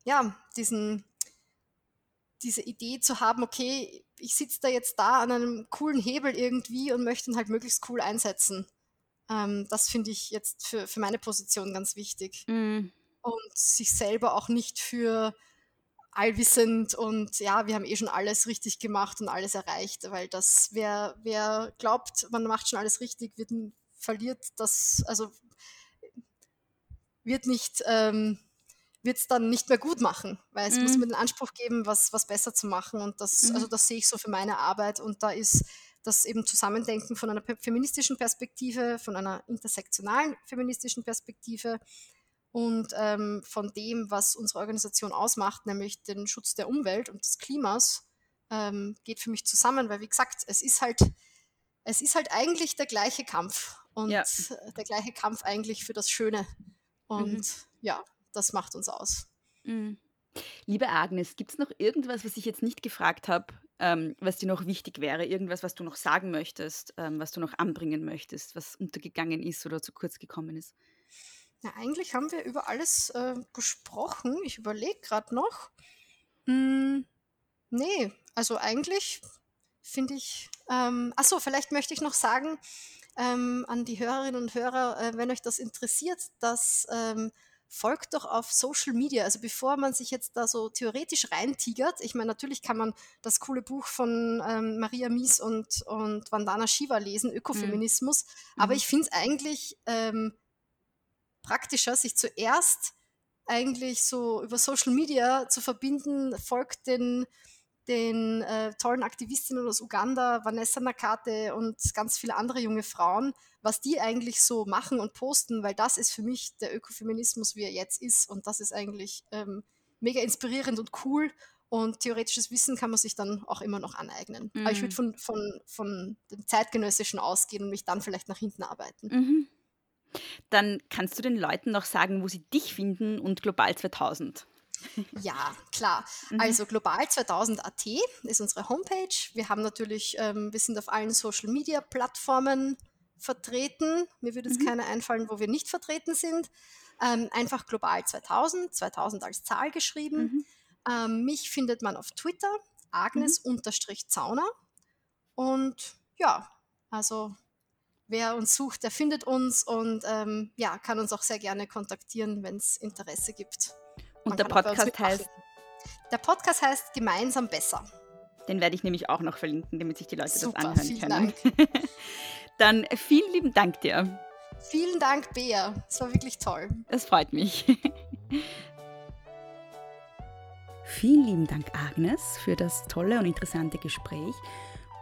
ja, diesen, diese Idee zu haben, okay, ich sitze da jetzt da an einem coolen Hebel irgendwie und möchte ihn halt möglichst cool einsetzen. Ähm, das finde ich jetzt für, für meine Position ganz wichtig. Mhm. Und sich selber auch nicht für allwissend und ja, wir haben eh schon alles richtig gemacht und alles erreicht, weil das, wer, wer glaubt, man macht schon alles richtig, wird, verliert das, also wird nicht, ähm, wird es dann nicht mehr gut machen, weil es mhm. muss mir den Anspruch geben, was, was besser zu machen. Und das, mhm. also das sehe ich so für meine Arbeit. Und da ist das eben Zusammendenken von einer feministischen Perspektive, von einer intersektionalen feministischen Perspektive und ähm, von dem, was unsere Organisation ausmacht, nämlich den Schutz der Umwelt und des Klimas, ähm, geht für mich zusammen, weil wie gesagt, es ist halt, es ist halt eigentlich der gleiche Kampf und ja. der gleiche Kampf eigentlich für das Schöne. Und mhm. ja, das macht uns aus. Mhm. Liebe Agnes, gibt es noch irgendwas, was ich jetzt nicht gefragt habe, ähm, was dir noch wichtig wäre? Irgendwas, was du noch sagen möchtest, ähm, was du noch anbringen möchtest, was untergegangen ist oder zu kurz gekommen ist? Ja, eigentlich haben wir über alles äh, gesprochen. Ich überlege gerade noch. Hm, nee, also eigentlich finde ich. Ähm, achso, vielleicht möchte ich noch sagen ähm, an die Hörerinnen und Hörer, äh, wenn euch das interessiert, dass ähm, folgt doch auf Social Media. Also bevor man sich jetzt da so theoretisch reintigert, ich meine, natürlich kann man das coole Buch von ähm, Maria Mies und, und Vandana Shiva lesen, Ökofeminismus, mhm. aber ich finde es eigentlich ähm, praktischer, sich zuerst eigentlich so über Social Media zu verbinden, folgt den den äh, tollen Aktivistinnen aus Uganda, Vanessa Nakate und ganz viele andere junge Frauen, was die eigentlich so machen und posten, weil das ist für mich der Ökofeminismus, wie er jetzt ist. Und das ist eigentlich ähm, mega inspirierend und cool. Und theoretisches Wissen kann man sich dann auch immer noch aneignen. Mhm. Aber ich würde mhm. von, von, von dem Zeitgenössischen ausgehen und mich dann vielleicht nach hinten arbeiten. Mhm. Dann kannst du den Leuten noch sagen, wo sie dich finden und Global 2000. Ja, klar. Mhm. Also global 2000.at ist unsere Homepage. Wir haben natürlich, ähm, wir sind auf allen Social Media Plattformen vertreten. Mir würde es Mhm. keine einfallen, wo wir nicht vertreten sind. Ähm, einfach global 2000, 2000 als Zahl geschrieben. Mhm. Ähm, mich findet man auf Twitter, Agnes-Zauner. Und ja, also wer uns sucht, der findet uns und ähm, ja, kann uns auch sehr gerne kontaktieren, wenn es Interesse gibt. Man Und der Podcast heißt, Der Podcast heißt Gemeinsam besser. den werde ich nämlich auch noch verlinken, damit sich die Leute Super, das anhören vielen können. Dann vielen lieben Dank dir. Vielen Dank, Bea. Es war wirklich toll. Es freut mich. Vielen lieben Dank, Agnes, für das tolle und interessante Gespräch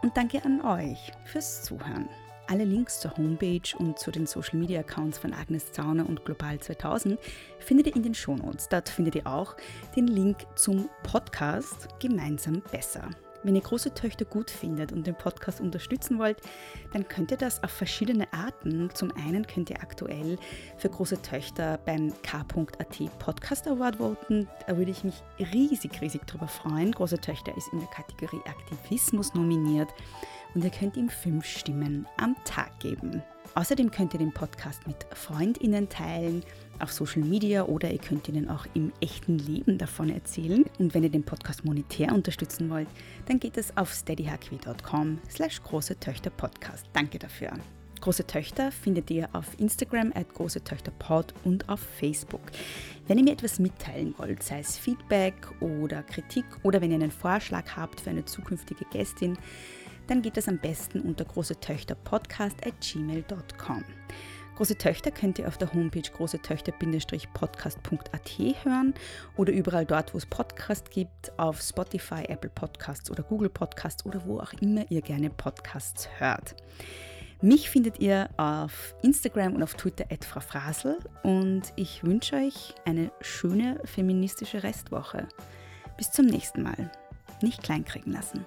und danke an euch fürs Zuhören. Alle Links zur Homepage und zu den Social Media Accounts von Agnes Zauner und Global 2000 findet ihr in den Shownotes. Dort findet ihr auch den Link zum Podcast Gemeinsam besser. Wenn ihr große Töchter gut findet und den Podcast unterstützen wollt, dann könnt ihr das auf verschiedene Arten. Zum einen könnt ihr aktuell für große Töchter beim K.at Podcast Award voten. Da würde ich mich riesig, riesig drüber freuen. Große Töchter ist in der Kategorie Aktivismus nominiert und ihr könnt ihm fünf Stimmen am Tag geben. Außerdem könnt ihr den Podcast mit FreundInnen teilen, auf Social Media oder ihr könnt ihnen auch im echten Leben davon erzählen. Und wenn ihr den Podcast monetär unterstützen wollt, dann geht es auf steadyhq.com slash große Töchter Podcast. Danke dafür. Große Töchter findet ihr auf Instagram at große Töchter Pod und auf Facebook. Wenn ihr mir etwas mitteilen wollt, sei es Feedback oder Kritik oder wenn ihr einen Vorschlag habt für eine zukünftige Gästin, dann geht das am besten unter großetöchterpodcast at gmail.com. Große Töchter könnt ihr auf der Homepage großetöchter-podcast.at hören oder überall dort, wo es Podcasts gibt, auf Spotify, Apple Podcasts oder Google Podcasts oder wo auch immer ihr gerne Podcasts hört. Mich findet ihr auf Instagram und auf Twitter at Frau Frasel und ich wünsche euch eine schöne feministische Restwoche. Bis zum nächsten Mal. Nicht kleinkriegen lassen.